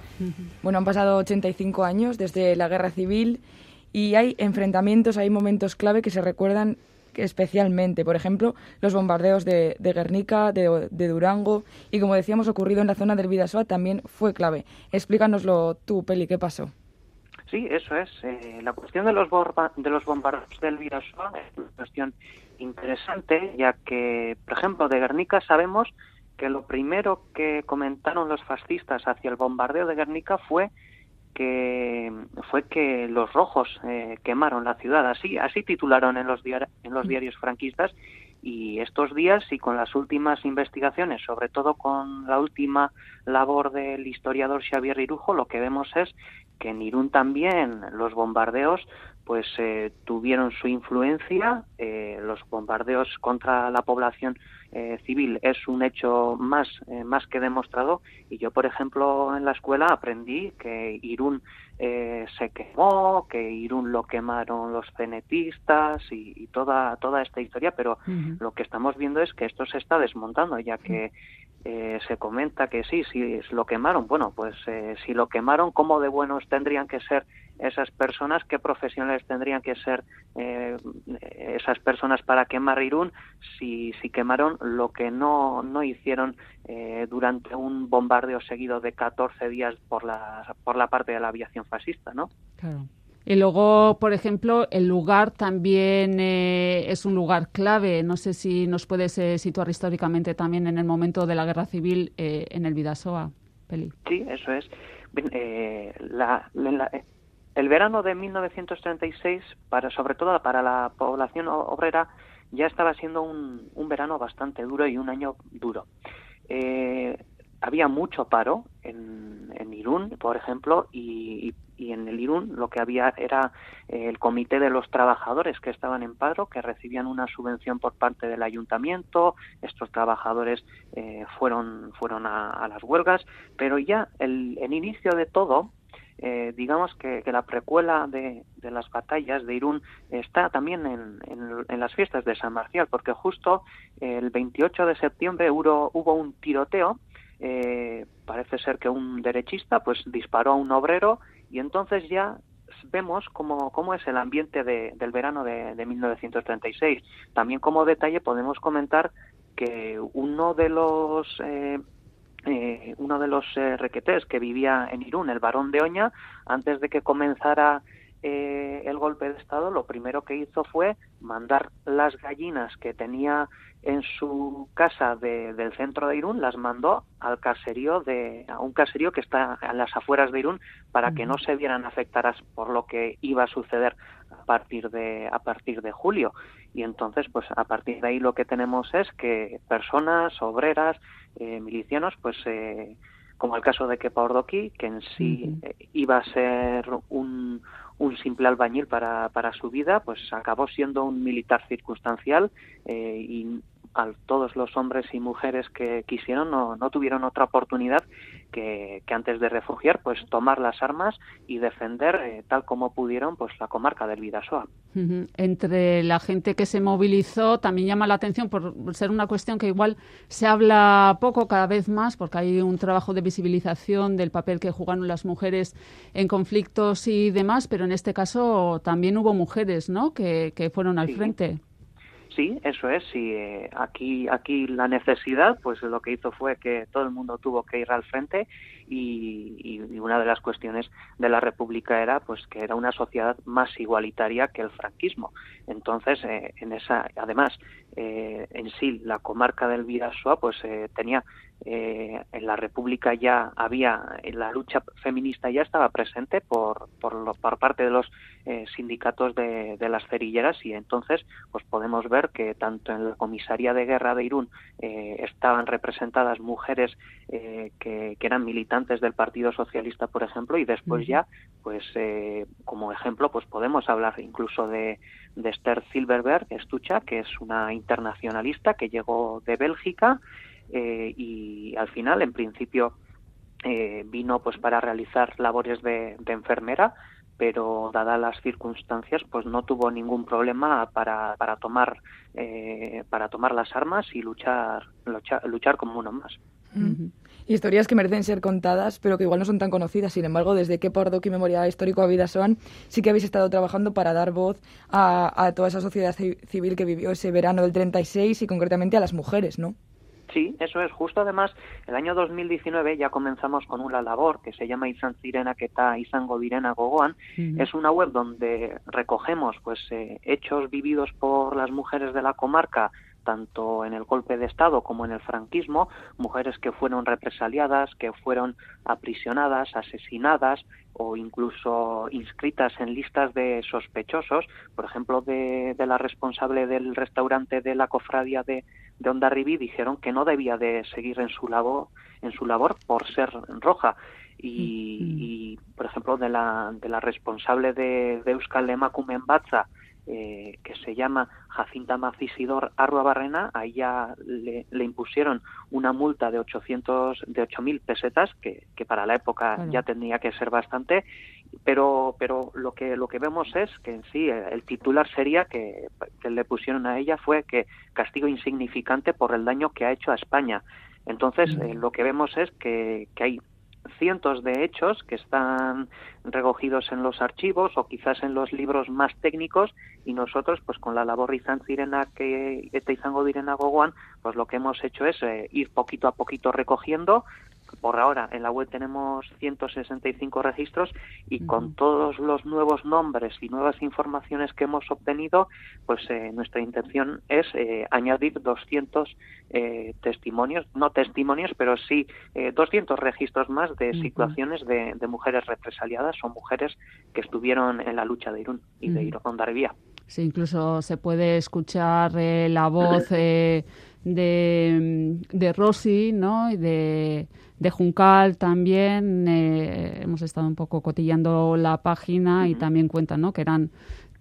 Bueno, han pasado 85 años desde la Guerra Civil y hay enfrentamientos, hay momentos clave que se recuerdan especialmente. Por ejemplo, los bombardeos de, Guernica, de, Durango y, como decíamos, ocurrido en la zona del Bidasoa también fue clave. Explícanoslo tú, Peli, ¿qué pasó? Sí, eso es. Eh, la cuestión de los, borba, de los bombardeos del Bidasoa es una cuestión interesante, ya que, por ejemplo, de Guernica sabemos que lo primero que comentaron los fascistas hacia el bombardeo de Guernica fue que fue que los rojos eh, quemaron la ciudad. Así así titularon en los diar- en los diarios franquistas. Y estos días y con las últimas investigaciones sobre todo con la última labor del historiador Xavier Irujo lo que vemos es que en Irún también los bombardeos pues eh, tuvieron su influencia eh, los bombardeos contra la población eh, civil es un hecho más eh, más que demostrado. Y yo por ejemplo en la escuela aprendí que Irún eh, se quemó que Irún lo quemaron los cenetistas y, y toda toda esta historia pero lo que estamos viendo es que esto se está desmontando ya que eh, se comenta que sí, sí, lo quemaron. Bueno, pues eh, si lo quemaron, ¿cómo de buenos tendrían que ser esas personas? ¿Qué profesionales tendrían que ser eh, esas personas para quemar Irún si, si quemaron lo que no, no hicieron eh, durante un bombardeo seguido de 14 días por la, por la parte de la aviación fascista, ¿no? Claro. Y luego, por ejemplo, el lugar también eh, es un lugar clave. No sé si nos puedes eh, situar históricamente también en el momento de la guerra civil eh, en el Vidasoa, Peli. Sí, eso es. Eh, la- la- el verano de 1936, para, sobre todo para la población obrera, ya estaba siendo un, un verano bastante duro y un año duro. Eh, había mucho paro en, en Irún, por ejemplo, y, en el Irún lo que había era eh, el comité de los trabajadores que estaban en paro, que recibían una subvención por parte del ayuntamiento. Estos trabajadores eh, fueron, fueron a, las huelgas, pero ya el inicio de todo, eh, digamos que, que la precuela de, de las batallas de Irún está también en, en- las fiestas de San Marcial, porque justo el 28 de septiembre hubo, hubo un tiroteo eh, parece ser que un derechista pues disparó a un obrero y entonces ya vemos cómo, cómo es el ambiente de- del verano de, de 1936. También como detalle podemos comentar que uno de los eh, eh, uno de los eh, requetés que vivía en Irún, el barón de Oña, antes de que comenzara eh, el golpe de Estado, lo primero que hizo fue mandar las gallinas que tenía en su casa de- del centro de Irún, las mandó al caserío de, a un caserío que está en las afueras de Irún para que no se vieran afectadas por lo que iba a suceder a partir de, a partir de julio. Y entonces, pues a partir de ahí lo que tenemos es que personas, obreras, eh, milicianos, pues eh, como el caso de Kepa Ordoqui, que en sí eh, iba a ser un, un simple albañil para, para su vida, pues acabó siendo un militar circunstancial eh, y a todos los hombres y mujeres que quisieron no, no tuvieron otra oportunidad que, que antes de refugiar, pues tomar las armas y defender eh, tal como pudieron pues la comarca del Vidasoa. Entre la gente que se movilizó también llama la atención por ser una cuestión que igual se habla poco cada vez más porque hay un trabajo de visibilización del papel que jugaron las mujeres en conflictos y demás, pero en este caso también hubo mujeres ¿no? que, que fueron al Sí. frente. Sí, eso es. Sí, eh, aquí, aquí la necesidad, pues lo que hizo fue que todo el mundo tuvo que ir al frente y, y- una de las cuestiones de la República era, pues, que era una sociedad más igualitaria que el franquismo. Entonces, eh, en esa, además, eh, en sí, la comarca del Vidasoa, pues, eh, tenía eh, en la República ya había en la lucha feminista ya estaba presente por por, lo- por parte de los eh, sindicatos de, de las cerilleras y entonces pues podemos ver que tanto en la comisaría de guerra de Irún eh, estaban representadas mujeres eh, que, que eran militantes del Partido Socialista por ejemplo y después ya pues eh, como ejemplo pues podemos hablar incluso de, de Esther Silverberg Estucha que es una internacionalista que llegó de Bélgica eh, y al final, en principio, eh, vino pues para realizar labores de, de enfermera, pero dadas las circunstancias, pues no tuvo ningún problema para, para tomar eh, para tomar las armas y luchar luchar, luchar como uno más. Historias que merecen ser contadas, pero que igual no son tan conocidas. Sin embargo, desde que Pardoki Memorial Histórico a Vidasoan, sí que habéis estado trabajando para dar voz a, a toda esa sociedad ci- civil que vivió ese verano del 36 y concretamente a las mujeres, ¿no? Sí, eso es. Justo además, el año 2019 ya comenzamos con una labor que se llama Izan Zirena Keta Izango Direna Gogoan. Ujú. Es una web donde recogemos pues eh, hechos vividos por las mujeres de la comarca tanto en el golpe de Estado como en el franquismo, mujeres que fueron represaliadas, que fueron aprisionadas, asesinadas o incluso inscritas en listas de sospechosos, por ejemplo, de, de la responsable del restaurante de la cofradía de, de Ondarribí, dijeron que no debía de seguir en su labor, en su labor por ser roja. Y, y, por ejemplo, de la, de la responsable de, de Euskal Emakumeen Batza, eh, que se llama Jacinta Macisidor Arrua Barrena, a ella le, le impusieron una multa de 800 de 8.000 pesetas, que, que para la época ya tenía que ser bastante, pero pero lo que lo que vemos es que en sí eh, el titular sería que, que le pusieron a ella fue que castigo insignificante por el daño que ha hecho a España. Entonces, eh, lo que vemos es que, que hay cientos de hechos que están recogidos en los archivos o quizás en los libros más técnicos y nosotros pues con la labor izan zirena que eta izango direna gogoan pues lo que hemos hecho es eh, ir poquito a poquito recogiendo por ahora en la web tenemos 165 registros y con todos los nuevos nombres y nuevas informaciones que hemos obtenido, pues eh, nuestra intención es eh, añadir 200 eh, testimonios, no testimonios, pero sí eh, 200 registros más de situaciones de, de mujeres represaliadas o mujeres que estuvieron en la lucha de Irún y de. Irún Ondarribía. Sí, incluso se puede escuchar eh, la voz eh, de, de Rosy, ¿no? Y de, de Juncal también. eh, hemos estado un poco cotillando la página y también cuentan, ¿no? Que eran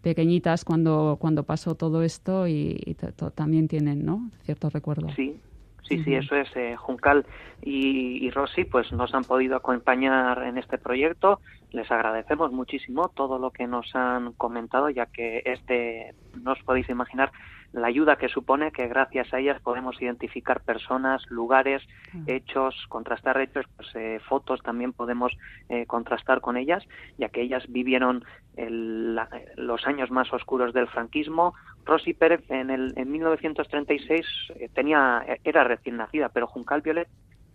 pequeñitas cuando, cuando pasó todo esto y, también tienen, ¿no? Cierto recuerdo. Sí, sí, sí, eso es. eh, Juncal y, y Rosy pues nos han podido acompañar en este proyecto. Les agradecemos muchísimo todo lo que nos han comentado, ya que este, no os podéis imaginar la ayuda que supone que gracias a ellas podemos identificar personas, lugares, hechos, contrastar hechos, pues, eh, fotos también podemos eh, contrastar con ellas, ya que ellas vivieron el- la- los años más oscuros del franquismo. Rosy Pérez en, el, en 1936 eh, tenía, era recién nacida, pero Juncal Violet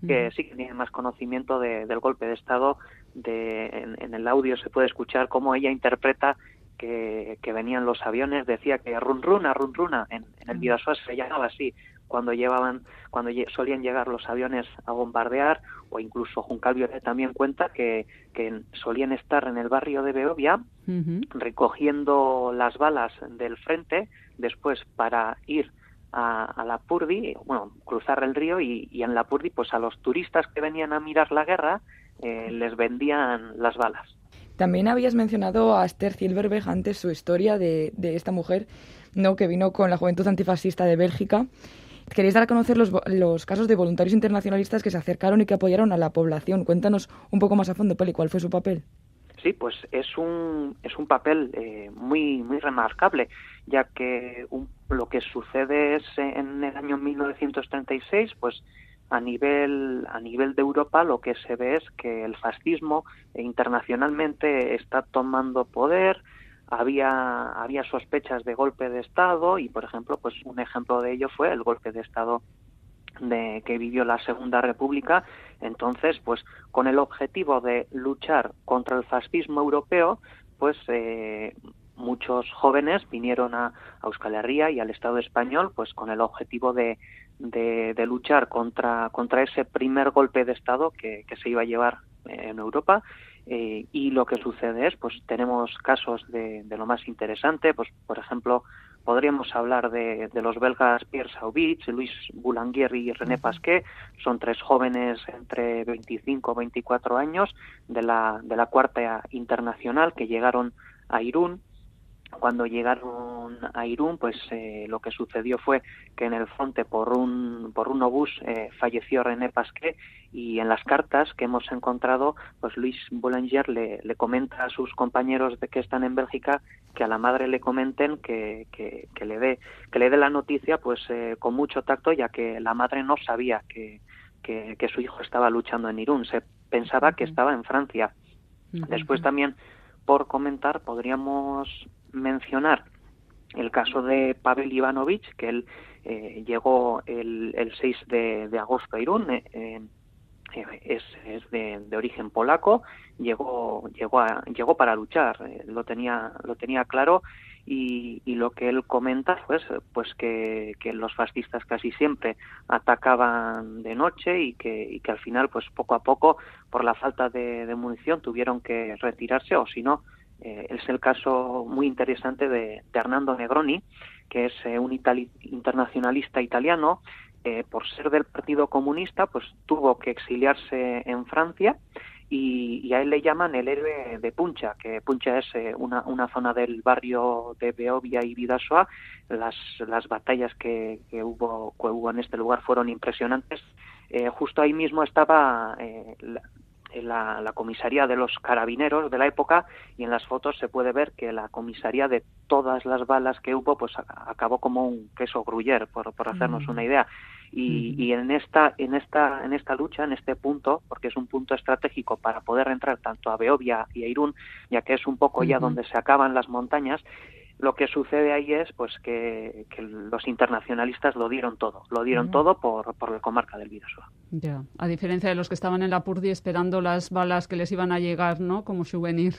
que sí que tiene más conocimiento de- del golpe de Estado. De, en, en el audio se puede escuchar cómo ella interpreta que, que venían los aviones, decía que run runa, run runa, en, en el Bidasoa se llamaba así, cuando llevaban, cuando solían llegar los aviones a bombardear, o incluso Juncal Violet también cuenta que, que solían estar en el barrio de Beovia recogiendo las balas del frente, después para ir a, a la Purdi, bueno, cruzar el río y, y en la Purdi, pues a los turistas que venían a mirar la guerra eh, les vendían las balas. También habías mencionado a Esther Silverberg antes su historia de, de esta mujer no que vino con la Juventud Antifascista de Bélgica. Queréis dar a conocer los, los casos de voluntarios internacionalistas que se acercaron y que apoyaron a la población. Cuéntanos un poco más a fondo, Peli, cuál fue su papel. Sí, pues es un, es un papel eh, muy, muy remarcable, ya que lo que sucede es en el año 1936, pues a nivel, a nivel de Europa lo que se ve es que el fascismo internacionalmente está tomando poder, había, había sospechas de golpe de Estado y, por ejemplo, pues un ejemplo de ello fue el golpe de Estado de que vivió la Segunda República. Entonces, pues con el objetivo de luchar contra el fascismo europeo, pues eh, muchos jóvenes vinieron a, a Euskal Herria y al Estado español, pues con el objetivo de, de, de luchar contra, contra ese primer golpe de Estado que, que se iba a llevar en Europa. Eh, y lo que sucede es, pues tenemos casos de, de lo más interesante, pues por ejemplo, podríamos hablar de, de los belgas Pierre Sauvich, Luis Boulanger y René Pasquet, son tres jóvenes entre 25 y 24 años de la, de la Cuarta Internacional que llegaron a Irún. Cuando llegaron a Irún, pues eh, lo que sucedió fue que en el fronte por un, por un obús eh, falleció René Pasquet y en las cartas que hemos encontrado, pues Luis Boulanger le, le comenta a sus compañeros de que están en Bélgica que a la madre le comenten que, que, que le dé que le dé la noticia pues eh, con mucho tacto ya que la madre no sabía que, que, que su hijo estaba luchando en Irún, se pensaba que estaba en Francia. Después también por comentar podríamos mencionar el caso de Pavel Ivanovich, que él eh, llegó el, el 6 de, agosto a Irún, eh, eh, es, de, origen polaco, llegó, llegó, a, llegó para luchar, lo, tenía, lo tenía claro y, y, lo que él comenta pues, pues que, los fascistas casi siempre atacaban de noche y que, y que al final pues poco a poco por la falta de munición tuvieron que retirarse o si no eh, es el caso muy interesante de, de Hernando Negroni, que es eh, un internacionalista italiano, eh, por ser del Partido Comunista, pues tuvo que exiliarse en Francia y, y, a él le llaman el héroe de Puncha, que Puncha es eh, una, una, zona del barrio de Beovia y Vidasoa. Las, las batallas que, que, hubo, que hubo en este lugar fueron impresionantes. Justo ahí mismo estaba eh, la, la, comisaría de los carabineros de la época y en las fotos se puede ver que la comisaría de todas las balas que hubo pues acabó como un queso gruyer por, por hacernos mm. una idea y, y, en esta en esta en esta lucha en este punto porque es un punto estratégico para poder entrar tanto a Beovia y a Irún ya que es un poco ya uh -huh. donde se acaban las montañas lo que sucede ahí es pues que, que, los internacionalistas lo dieron todo, lo dieron uh -huh. todo por, por la comarca del Bidasoa. Ya, a diferencia de los que estaban en la Purdi esperando las balas que les iban a llegar, ¿no? Como souvenir.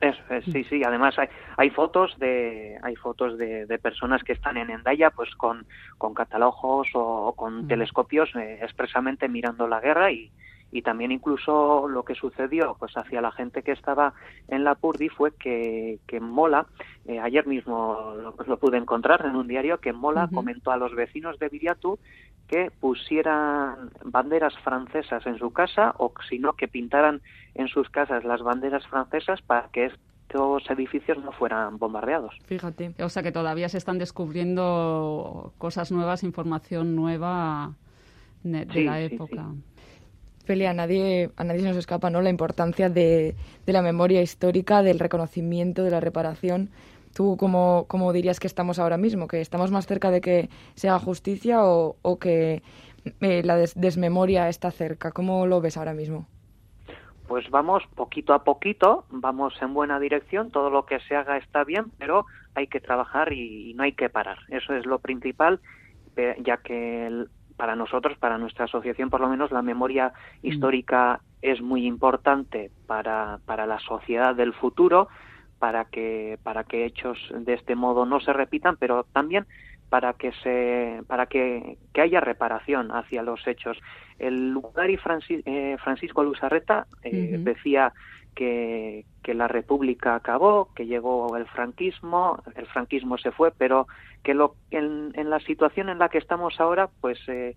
Es, es, sí, sí. Además hay, hay fotos de hay fotos de, de, personas que están en Endaya, pues con, con catalojos o, o con uh -huh. telescopios eh, expresamente mirando la guerra y, y también incluso lo que sucedió pues hacia la gente que estaba en la Purdi fue que, que Mola, eh, ayer mismo lo, lo, pude encontrar en un diario, que Mola uh -huh. comentó a los vecinos de Viriatu que pusieran banderas francesas en su casa o si no que pintaran en sus casas las banderas francesas para que estos edificios no fueran bombardeados. Fíjate, o sea que todavía se están descubriendo cosas nuevas, información nueva de, de sí, la época. Sí, sí. A nadie, a nadie se nos escapa ¿no? la importancia de, la memoria histórica, del reconocimiento, de la reparación. ¿Tú cómo, cómo, dirías que estamos ahora mismo? ¿Que estamos más cerca de que se haga justicia o, o que eh, la des desmemoria está cerca? ¿Cómo lo ves ahora mismo? Pues vamos poquito a poquito, vamos en buena dirección, todo lo que se haga está bien, pero hay que trabajar y, y no hay que parar. Eso es lo principal, ya que el, para nosotros, para nuestra asociación por lo menos, la memoria mm. histórica es muy importante para, para la sociedad del futuro, para que, para que hechos de este modo no se repitan, pero también para que se para que, que haya reparación hacia los hechos. El Lugari Francis, eh, Francisco Luzarreta eh, uh -huh. decía que, que, la República acabó, que llegó el franquismo, el franquismo se fue, pero que lo, en, en la situación en la que estamos ahora, pues eh,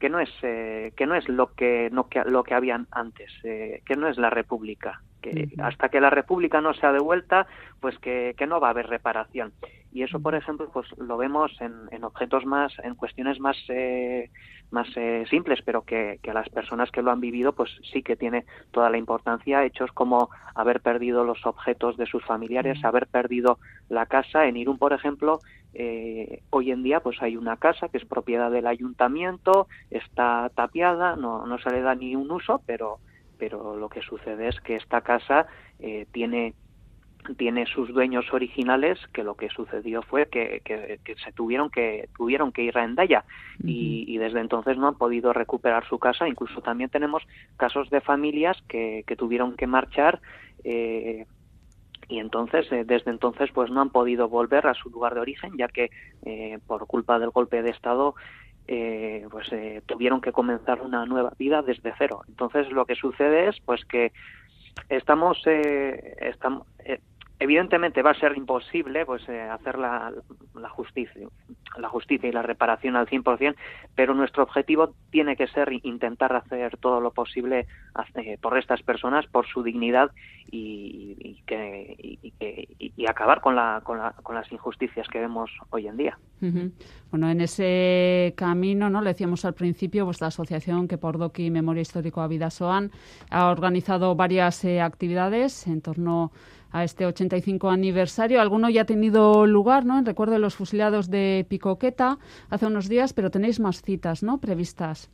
que no es eh, que no es lo que no que lo que habían antes, eh, que no es la República, que hasta que la República no sea devuelta, pues que, que no va a haber reparación. Y eso, por ejemplo, pues lo vemos en, en objetos más, en cuestiones más eh, más eh, simples, pero que, que a las personas que lo han vivido, pues sí que tiene toda la importancia. Hechos como haber perdido los objetos de sus familiares, haber perdido la casa. En Irún, por ejemplo, eh, hoy en día pues hay una casa que es propiedad del ayuntamiento, está tapiada, no, no se le da ni un uso, pero, pero lo que sucede es que esta casa eh, tiene tiene sus dueños originales que lo que sucedió fue que, que, que se tuvieron que tuvieron que ir a Endaya. Uh -huh. y, y, desde entonces no han podido recuperar su casa. Incluso también tenemos casos de familias que, que tuvieron que marchar eh, y entonces eh, desde entonces pues no han podido volver a su lugar de origen ya que eh, por culpa del golpe de estado eh, pues eh, tuvieron que comenzar una nueva vida desde cero. Entonces lo que sucede es pues que estamos eh, estamos eh, evidentemente va a ser imposible pues eh, hacer la, la, justicia la justicia y la reparación al 100%, pero nuestro objetivo tiene que ser intentar hacer todo lo posible eh, por estas personas, por su dignidad y, que, y, acabar con, la, con, la, con, las injusticias que vemos hoy en día. Bueno, en ese camino, ¿no? le decíamos al principio, vuestra asociación, que por Doki Memoria Histórico a Vidasoan, ha organizado varias eh, actividades en torno este 85 aniversario. Alguno ya ha tenido lugar, ¿no? En recuerdo de los fusilados de Picoqueta hace unos días, pero tenéis más citas, ¿no? Previstas.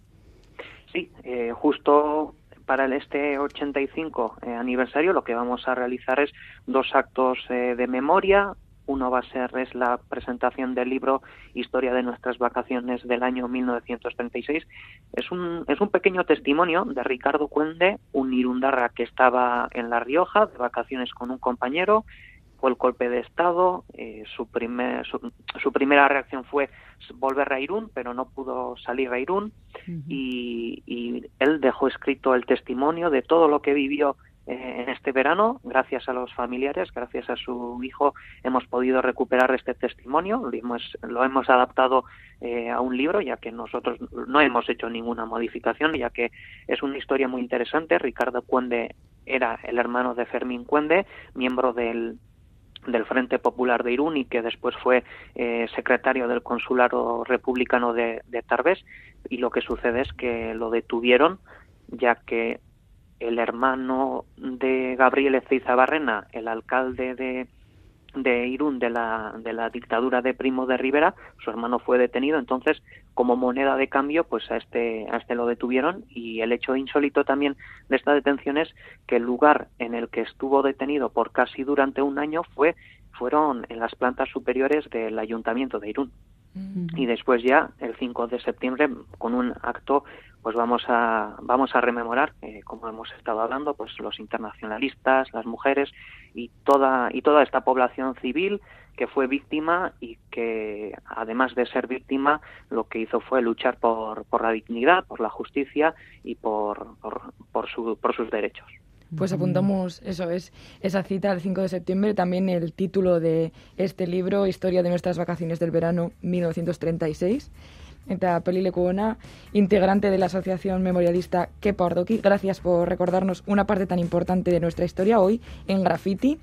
Sí, eh, justo para este 85 eh, aniversario lo que vamos a realizar es dos actos eh, de memoria uno va a ser es la presentación del libro Historia de nuestras vacaciones del año 1936. Es un, es un pequeño testimonio de Ricardo Cuende, un irundarra que estaba en La Rioja de vacaciones con un compañero, fue el golpe de Estado, eh, su, primer, su, su, primera reacción fue volver a Irún, pero no pudo salir a Irún y, y él dejó escrito el testimonio de todo lo que vivió eh, en este verano, gracias a los familiares, gracias a su hijo, hemos podido recuperar este testimonio, lo hemos, lo hemos adaptado eh, a un libro, ya que nosotros no hemos hecho ninguna modificación, ya que es una historia muy interesante. Ricardo Cuende era el hermano de Fermín Cuende, miembro del, Frente Popular de Irún y que después fue eh, secretario del Consulado Republicano de Tarbes. Y lo que sucede es que lo detuvieron, ya que el hermano de Gabriel Ezeiza Barrena, el alcalde de, de Irún de la, de la dictadura de Primo de Rivera, su hermano fue detenido, entonces como moneda de cambio pues a este, a este lo detuvieron y el hecho insólito también de esta detención es que el lugar en el que estuvo detenido por casi durante un año fue fueron en las plantas superiores del ayuntamiento de Irún. Y después ya, el 5 de septiembre, con un acto, pues vamos a, vamos a rememorar, eh, como hemos estado hablando, pues los internacionalistas, las mujeres y toda, y toda esta población civil que fue víctima y que, además de ser víctima, lo que hizo fue luchar por, por la dignidad, por la justicia y por, por, por, su, por sus derechos. Pues apuntamos, eso es, esa cita del 5 de septiembre, también el título de este libro, Historia de nuestras vacaciones del verano 1936. Eta Pelileku ona, integrante de la Asociación Memorialista Kepa Ordoki, gracias por recordarnos una parte tan importante de nuestra historia hoy en graffiti.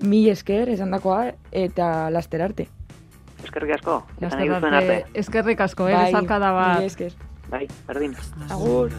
Mi esker, esan dakoa, eta laster arte. Eskerrik asko, Laster nahi duzuen arte, eskerrik asko, eh, Bai, bat. Bai, berdin. Agur.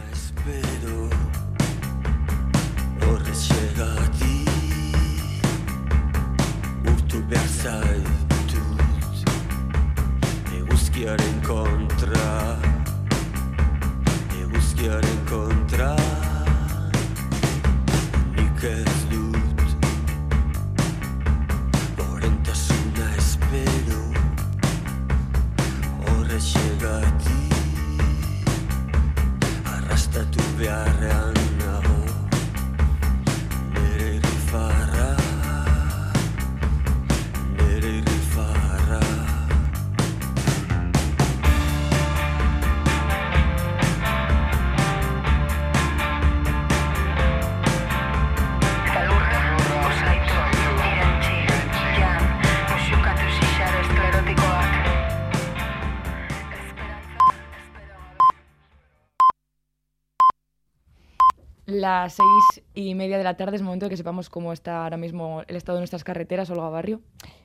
Las seis y media de la tarde es momento de que sepamos cómo está ahora mismo el estado de nuestras carreteras, Olga Barrio.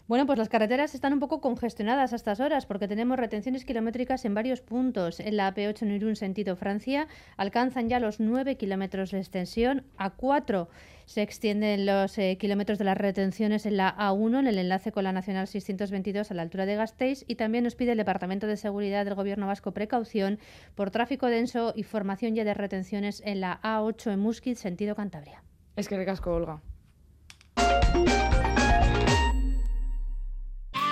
Bueno, pues las carreteras están un poco congestionadas a estas horas porque tenemos retenciones kilométricas en varios puntos. En la AP8 en Irún, sentido Francia, alcanzan ya los 9 kilómetros de extensión. A 4 se extienden los eh, kilómetros de las retenciones en la A1, en el enlace con la Nacional 622 a la altura de Gasteiz. Y también nos pide el Departamento de Seguridad del Gobierno Vasco precaución por tráfico denso y formación ya de retenciones en la A8 en Musquit, sentido Cantabria. Es que recasco, Olga.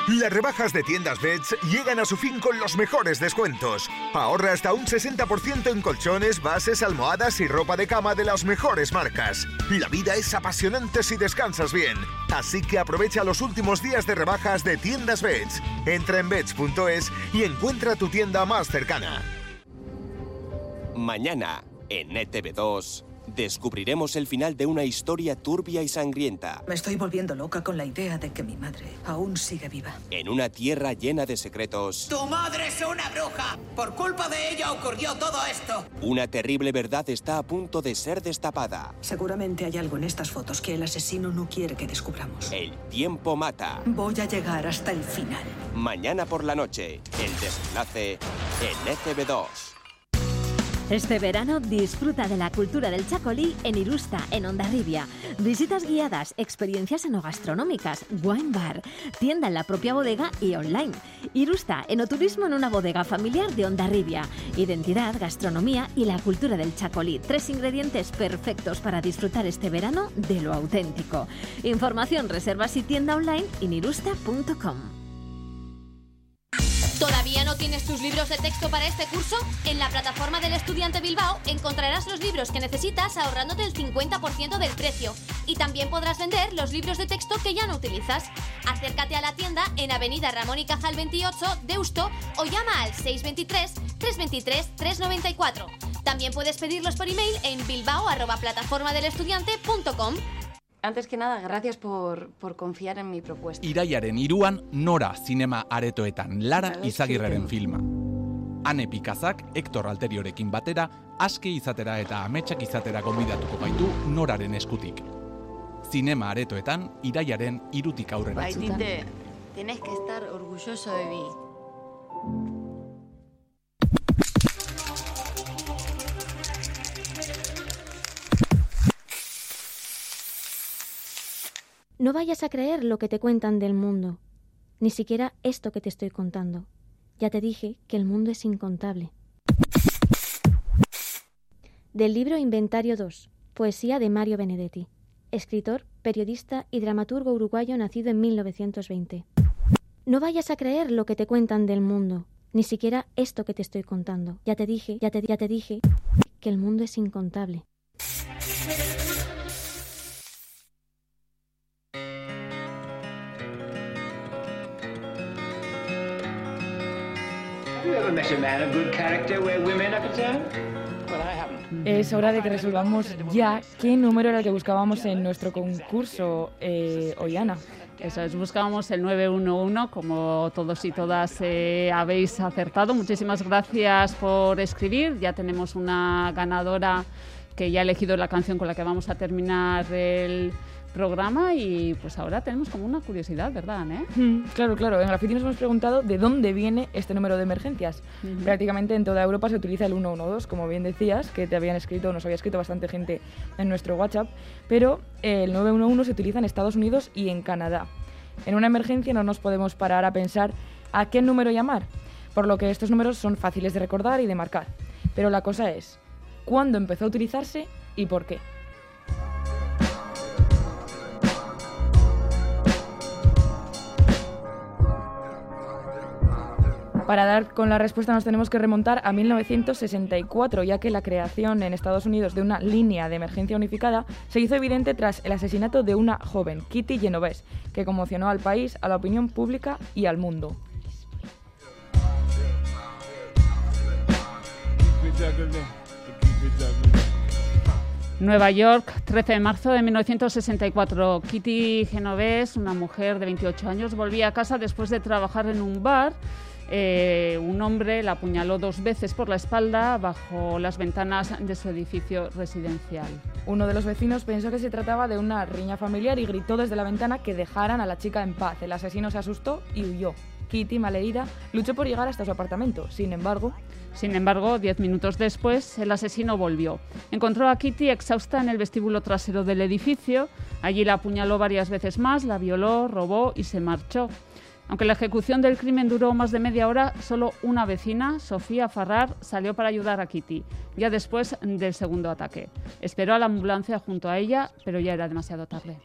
Las rebajas de tiendas Beds llegan a su fin con los mejores descuentos. Ahorra hasta un 60% en colchones, bases, almohadas y ropa de cama de las mejores marcas. La vida es apasionante si descansas bien. Así que aprovecha los últimos días de rebajas de tiendas Beds. Entra en beds.es y encuentra tu tienda más cercana. Mañana, en E ETV2, descubriremos el final de una historia turbia y sangrienta. Me estoy volviendo loca con la idea de que mi madre aún sigue viva. En una tierra llena de secretos, ¡Tu madre es una bruja! Por culpa de ella ocurrió todo esto. una terrible verdad está a punto de ser destapada. Seguramente hay algo en estas fotos que el asesino no quiere que descubramos. El tiempo mata. Voy a llegar hasta el final. Mañana por la noche, el desenlace en E ETV2. Este verano disfruta de la cultura del chacolí en Irusta, en Ondarribia. Visitas guiadas, experiencias enogastronómicas, wine bar, tienda en la propia bodega y online. Irusta, enoturismo en una bodega familiar de Ondarribia. Identidad, gastronomía y la cultura del chacolí. Tres ingredientes perfectos para disfrutar este verano de lo auténtico. Información, reservas y tienda online en irusta.com. ¿Todavía no tienes tus libros de texto para este curso? En la plataforma del estudiante Bilbao encontrarás los libros que necesitas ahorrándote el 50% del precio. Y también podrás vender los libros de texto que ya no utilizas. Acércate a la tienda en Avenida Ramón y Cajal 28, Deusto, o llama al 623 323 394. También puedes pedirlos por email en bilbao.plataformadelestudiante.com. Antes que nada, gracias por, por confiar en mi propuesta. Iraiaren iruan Nora zinema aretoetan Lara Izagirreren filma. Ane Pikazak, Hector Alteriorekin batera, aske izatera eta ametsak izatera gonbidatuko gaitu Noraren eskutik. Zinema aretoetan Iraiaren irutik aurrera. Baitite, tienes que estar orgulloso de mí. No vayas a creer lo que te cuentan del mundo, ni siquiera esto que te estoy contando. Ya te dije que el mundo es incontable. Del libro Inventario 2, poesía de Mario Benedetti, escritor, periodista y dramaturgo uruguayo nacido en 1920. No vayas a creer lo que te cuentan del mundo, ni siquiera esto que te estoy contando. Ya te dije, ya te, ya te dije que el mundo es incontable. Es hora de que resolvamos ya qué número era el que buscábamos en nuestro concurso, eh, Oyana. Eso es, buscábamos el 911, como todos y todas eh, habéis acertado. Muchísimas gracias por escribir. Ya tenemos una ganadora que ya ha elegido la canción con la que vamos a terminar el programa y pues ahora tenemos como una curiosidad, ¿verdad? Mm, claro, claro. En Graffiti nos hemos preguntado de dónde viene este número de emergencias. Prácticamente en toda Europa se utiliza el 112, como bien decías, que te habían escrito, nos había escrito bastante gente en nuestro WhatsApp, pero el 911 se utiliza en Estados Unidos y en Canadá. En una emergencia no nos podemos parar a pensar a qué número llamar, por lo que estos números son fáciles de recordar y de marcar. Pero la cosa es, ¿cuándo empezó a utilizarse y por qué? Para dar con la respuesta nos tenemos que remontar a 1964, ya que la creación en Estados Unidos de una línea de emergencia unificada se hizo evidente tras el asesinato de una joven, Kitty Genovese, que conmocionó al país, a la opinión pública y al mundo. Nueva York, 13 de marzo de 1964. Kitty Genovese, una mujer de 28 años, volvía a casa después de trabajar en un bar. Eh, un hombre la apuñaló dos veces por la espalda bajo las ventanas de su edificio residencial. Uno de los vecinos pensó que se trataba de una riña familiar y gritó desde la ventana que dejaran a la chica en paz. El asesino se asustó y huyó. Kitty, malherida, luchó por llegar hasta su apartamento. Sin embargo, sin embargo, diez minutos después, el asesino volvió. Encontró a Kitty exhausta en el vestíbulo trasero del edificio. Allí la apuñaló varias veces más, la violó, robó y se marchó. Aunque la ejecución del crimen duró más de media hora, solo una vecina, Sofía Farrar, salió para ayudar a Kitty, ya después del segundo ataque. Esperó a la ambulancia junto a ella, pero ya era demasiado tarde.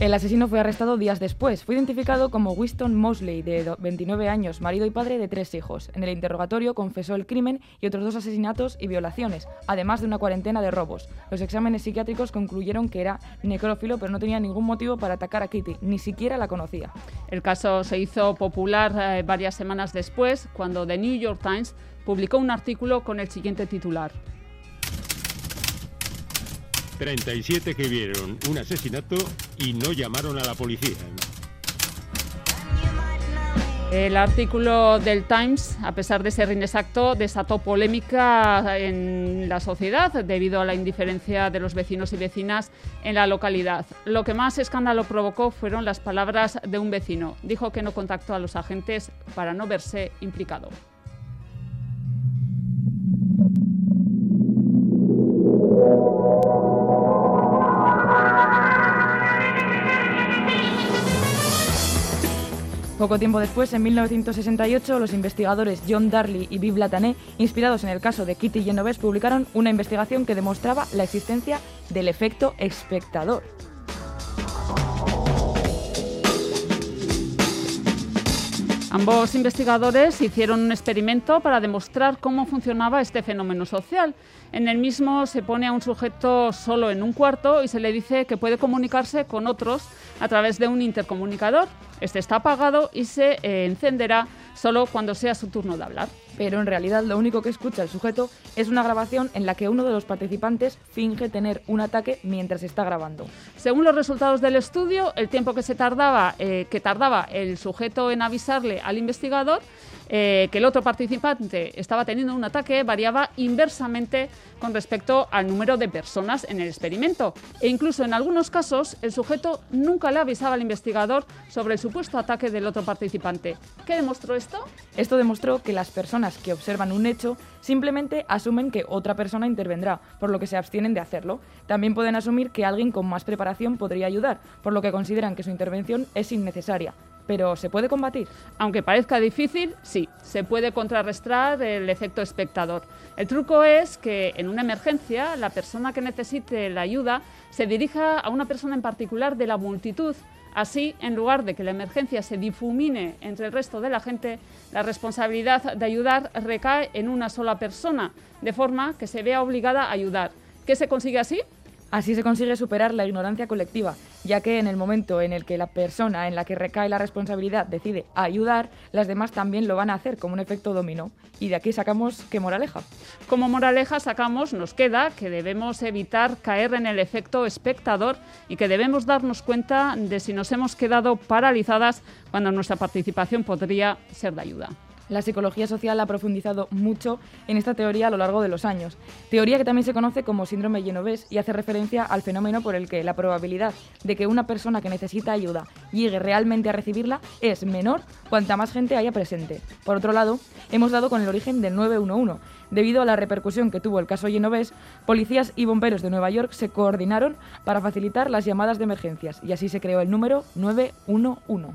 El asesino fue arrestado días después. Fue identificado como Winston Mosley, de 29 años, marido y padre de tres hijos. En el interrogatorio confesó el crimen y otros dos asesinatos y violaciones, además de una cuarentena de robos. Los exámenes psiquiátricos concluyeron que era necrófilo, pero no tenía ningún motivo para atacar a Kitty, ni siquiera la conocía. El caso se hizo popular eh, varias semanas después, cuando The New York Times publicó un artículo con el siguiente titular. 37 que vieron un asesinato y no llamaron a la policía. El artículo del Times, a pesar de ser inexacto, desató polémica en la sociedad debido a la indiferencia de los vecinos y vecinas en la localidad. Lo que más escándalo provocó fueron las palabras de un vecino. Dijo que no contactó a los agentes para no verse implicado. Poco tiempo después, en 1968, los investigadores John Darley y Viv Latané, inspirados en el caso de Kitty Genovese, publicaron una investigación que demostraba la existencia del efecto espectador. Ambos investigadores hicieron un experimento para demostrar cómo funcionaba este fenómeno social. En el mismo se pone a un sujeto solo en un cuarto y se le dice que puede comunicarse con otros a través de un intercomunicador. Este está apagado y se eh, encenderá solo cuando sea su turno de hablar. Pero en realidad lo único que escucha el sujeto es una grabación en la que uno de los participantes finge tener un ataque mientras está grabando. Según los resultados del estudio, el tiempo que se tardaba, eh, que tardaba el sujeto en avisarle al investigador eh, que el otro participante estaba teniendo un ataque variaba inversamente con respecto al número de personas en el experimento. E incluso en algunos casos el sujeto nunca le avisaba al investigador sobre el supuesto ataque del otro participante. ¿Qué demostró esto? Esto demostró que las personas que observan un hecho simplemente asumen que otra persona intervendrá, por lo que se abstienen de hacerlo. También pueden asumir que alguien con más preparación podría ayudar, por lo que consideran que su intervención es innecesaria. Pero ¿se puede combatir? Aunque parezca difícil, sí, se puede contrarrestar el efecto espectador. El truco es que en una emergencia la persona que necesite la ayuda se dirija a una persona en particular de la multitud. Así, en lugar de que la emergencia se difumine entre el resto de la gente, la responsabilidad de ayudar recae en una sola persona, de forma que se vea obligada a ayudar. ¿Qué se consigue así? Así se consigue superar la ignorancia colectiva, ya que en el momento en el que la persona en la que recae la responsabilidad decide ayudar, las demás también lo van a hacer como un efecto dominó. Y de aquí sacamos qué moraleja. Como moraleja sacamos, nos queda que debemos evitar caer en el efecto espectador y que debemos darnos cuenta de si nos hemos quedado paralizadas cuando nuestra participación podría ser de ayuda. La psicología social ha profundizado mucho en esta teoría a lo largo de los años, teoría que también se conoce como síndrome genovés y hace referencia al fenómeno por el que la probabilidad de que una persona que necesita ayuda llegue realmente a recibirla es menor cuanta más gente haya presente. Por otro lado, hemos dado con el origen del 911. Debido a la repercusión que tuvo el caso genovés, policías y bomberos de Nueva York se coordinaron para facilitar las llamadas de emergencias y así se creó el número 911.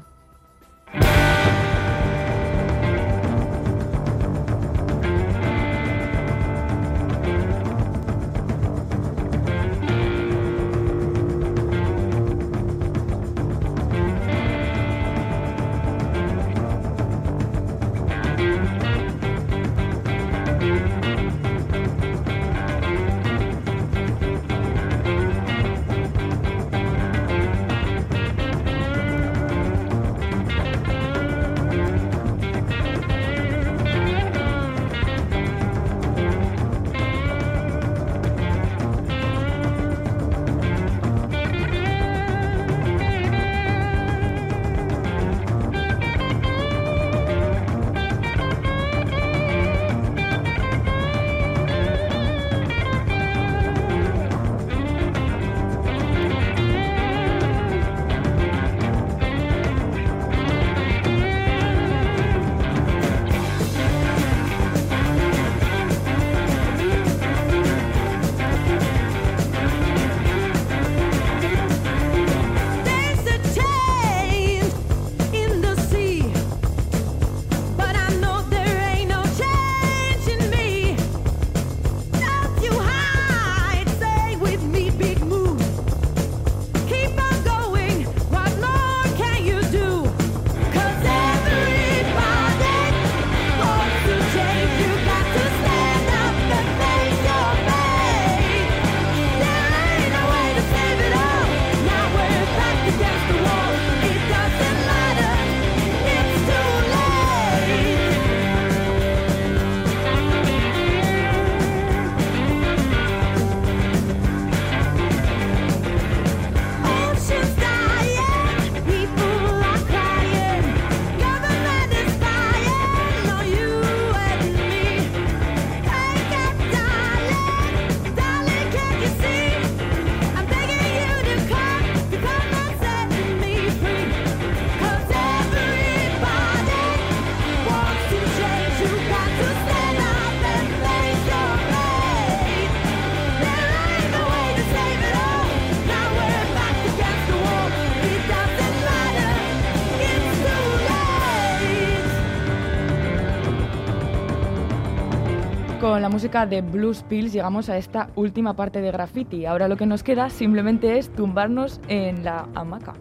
Música de Blues Pills llegamos a esta última parte de graffiti. Ahora lo que nos queda simplemente es tumbarnos en la hamaca.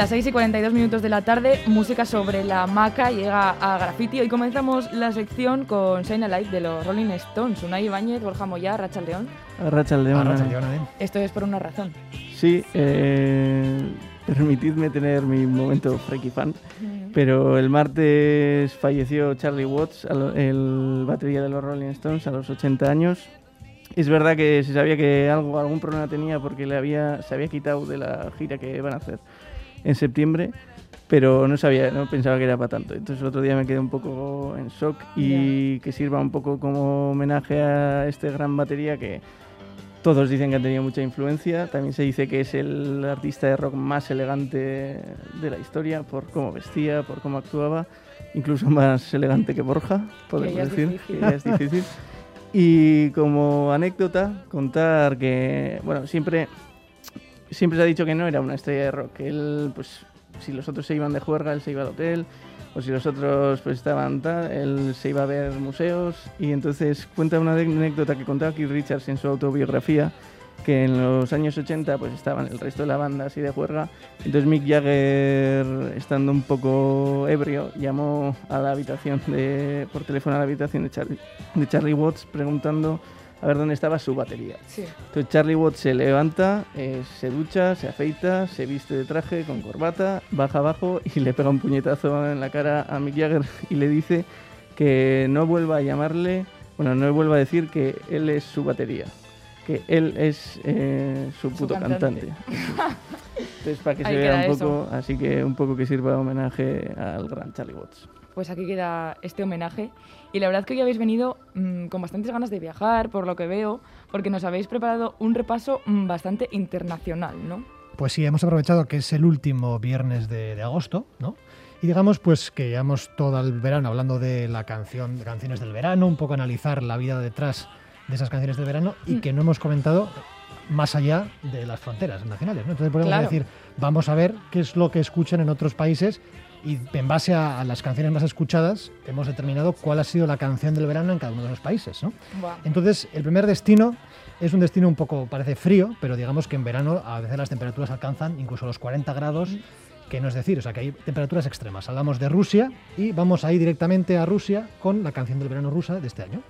Las 6 y 42 minutos de la tarde, música sobre la hamaca llega a graffiti. Hoy comenzamos la sección con Shine a Light de los Rolling Stones. Unai Ibáñez, Borja Moya, Racha León. Arracha el león. Arracha eh. eh. Esto es por una razón. Sí, eh, permitidme tener mi momento freaky fan, pero el martes falleció Charlie Watts, el batería de los Rolling Stones, a los 80 años. Es verdad que se sabía que algo, algún problema tenía porque le había, se había quitado de la gira que iban a hacer en septiembre, pero no sabía, no pensaba que era para tanto. Entonces el otro día me quedé un poco en shock y que sirva un poco como homenaje a este gran batería que todos dicen que ha tenido mucha influencia. También se dice que es el artista de rock más elegante de la historia por cómo vestía, por cómo actuaba, incluso más elegante que Borja, podemos decir, difícil. que ya es difícil. [laughs] Y como anécdota, contar que, bueno, siempre, siempre se ha dicho que no era una estrella de rock. Él, pues, si los otros se iban de juerga, él se iba al hotel, o si los otros pues estaban tal, él se iba a ver museos. Y entonces cuenta una anécdota que contaba Keith Richards en su autobiografía, que en los años 80 pues estaban el resto de la banda así de juerga. Entonces Mick Jagger, estando un poco ebrio, llamó a la habitación de, por teléfono a la habitación de Charlie, de Charlie Watts preguntando a ver dónde estaba su batería. Sí. Entonces Charlie Watts se levanta, eh, se ducha, se afeita, se viste de traje con corbata, baja abajo y le pega un puñetazo en la cara a Mick Jagger y le dice que no vuelva a llamarle, bueno, no vuelva a decir que él es su batería, que él es eh, su puto cantante. cantante. [laughs] Entonces para que Ahí se vea un poco, eso. así que un poco que sirva homenaje al gran Charlie Watts. Pues aquí queda este homenaje. Y la verdad que hoy habéis venido mm, con bastantes ganas de viajar, por lo que veo, porque nos habéis preparado un repaso mm, bastante internacional, ¿no? Pues sí, hemos aprovechado que es el último viernes de, de agosto, ¿no? Y digamos pues que llevamos todo el verano hablando de la canción, de canciones del verano, un poco analizar la vida detrás de esas canciones del verano y Mm. que no hemos comentado más allá de las fronteras nacionales. ¿no? Entonces podemos Claro. decir, vamos a ver qué es lo que escuchan en otros países y en base a, a las canciones más escuchadas hemos determinado cuál ha sido la canción del verano en cada uno de los países. ¿no? Entonces, el primer destino es un destino un poco, parece frío, pero digamos que en verano a veces las temperaturas alcanzan incluso los 40 grados, que no es decir, o sea que hay temperaturas extremas. Hablamos de Rusia y vamos a ir directamente a Rusia con la canción del verano rusa de este año.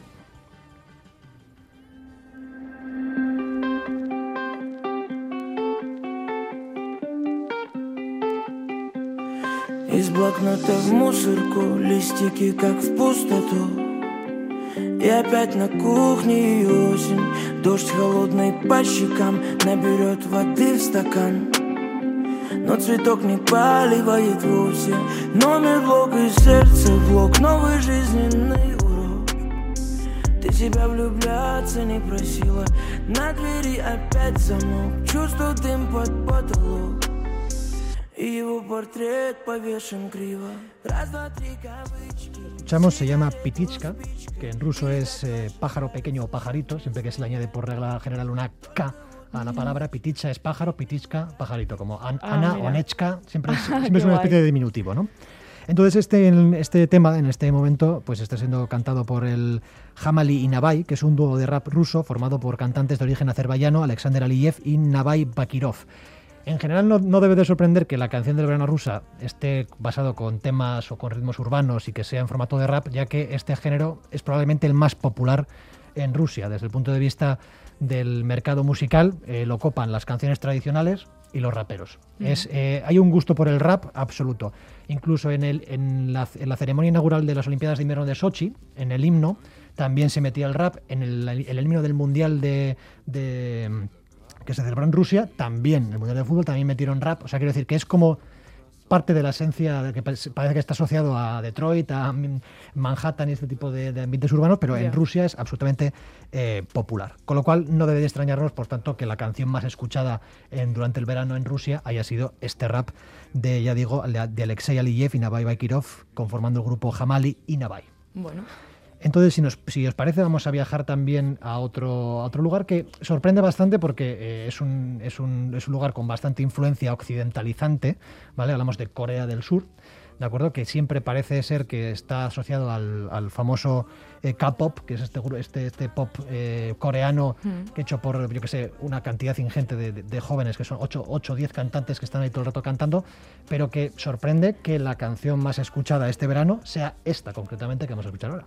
Из блокнота в мусорку Листики как в пустоту. И опять на кухне и осень. Дождь холодный по щекам Наберет воды в стакан. Но цветок не поливает вовсе. Номер блок и сердце блок. Новый жизненный урок. Ты себя влюбляться не просила. На двери опять замок. Чувствую дым под потолок Escuchamos se llama Pitichka, que en ruso es eh, pájaro pequeño o pajarito, siempre que se le añade por regla general una K a la palabra. Piticha es pájaro, Pitichka, pajarito, como an- Ah, Ana mira. o Nechka, siempre es, [laughs] Qué siempre es una especie de diminutivo, ¿no? Entonces este, este tema, en este momento, pues está siendo cantado por el Hamali y Navai, que es un dúo de rap ruso formado por cantantes de origen azerbaiyano, Alexander Aliyev y Navai Bakirov. En general no, no debe de sorprender que la canción del verano rusa esté basado con temas o con ritmos urbanos y que sea en formato de rap, ya que este género es probablemente el más popular en Rusia. Desde el punto de vista del mercado musical, eh, lo copan las canciones tradicionales y los raperos. Es, eh, hay un gusto por el rap absoluto. Incluso en, el, en, la, en la ceremonia inaugural de las Olimpiadas de Invierno de Sochi, en el himno, también se metía el rap. En el, himno del Mundial de, de- que se celebró en Rusia, también, el Mundial de Fútbol, también metieron rap. O sea, quiero decir que es como parte de la esencia de que pa- parece que está asociado a Detroit, a Manhattan y este tipo de, de ambientes urbanos, pero en Rusia es absolutamente eh, popular. Con lo cual no debe de extrañarnos, por tanto, que la canción más escuchada en- durante el verano en Rusia haya sido este rap de, ya digo, de, Alexei Aliyev y Navai Bakirov, conformando el grupo Hamali y Navai. Bueno. Entonces, si, nos, si os parece, vamos a viajar también a otro, a otro lugar que sorprende bastante porque eh, es, un, es, un, es un lugar con bastante influencia occidentalizante, ¿vale? Hablamos de Corea del Sur, ¿de acuerdo? Que siempre parece ser que está asociado al, al famoso eh, K-pop, que es este, este, este pop eh, coreano Mm. que hecho por, yo que sé, una cantidad ingente de, de- de jóvenes, que son 8 o 10 cantantes que están ahí todo el rato cantando, pero que sorprende que la canción más escuchada este verano sea esta concretamente que vamos a escuchar ahora.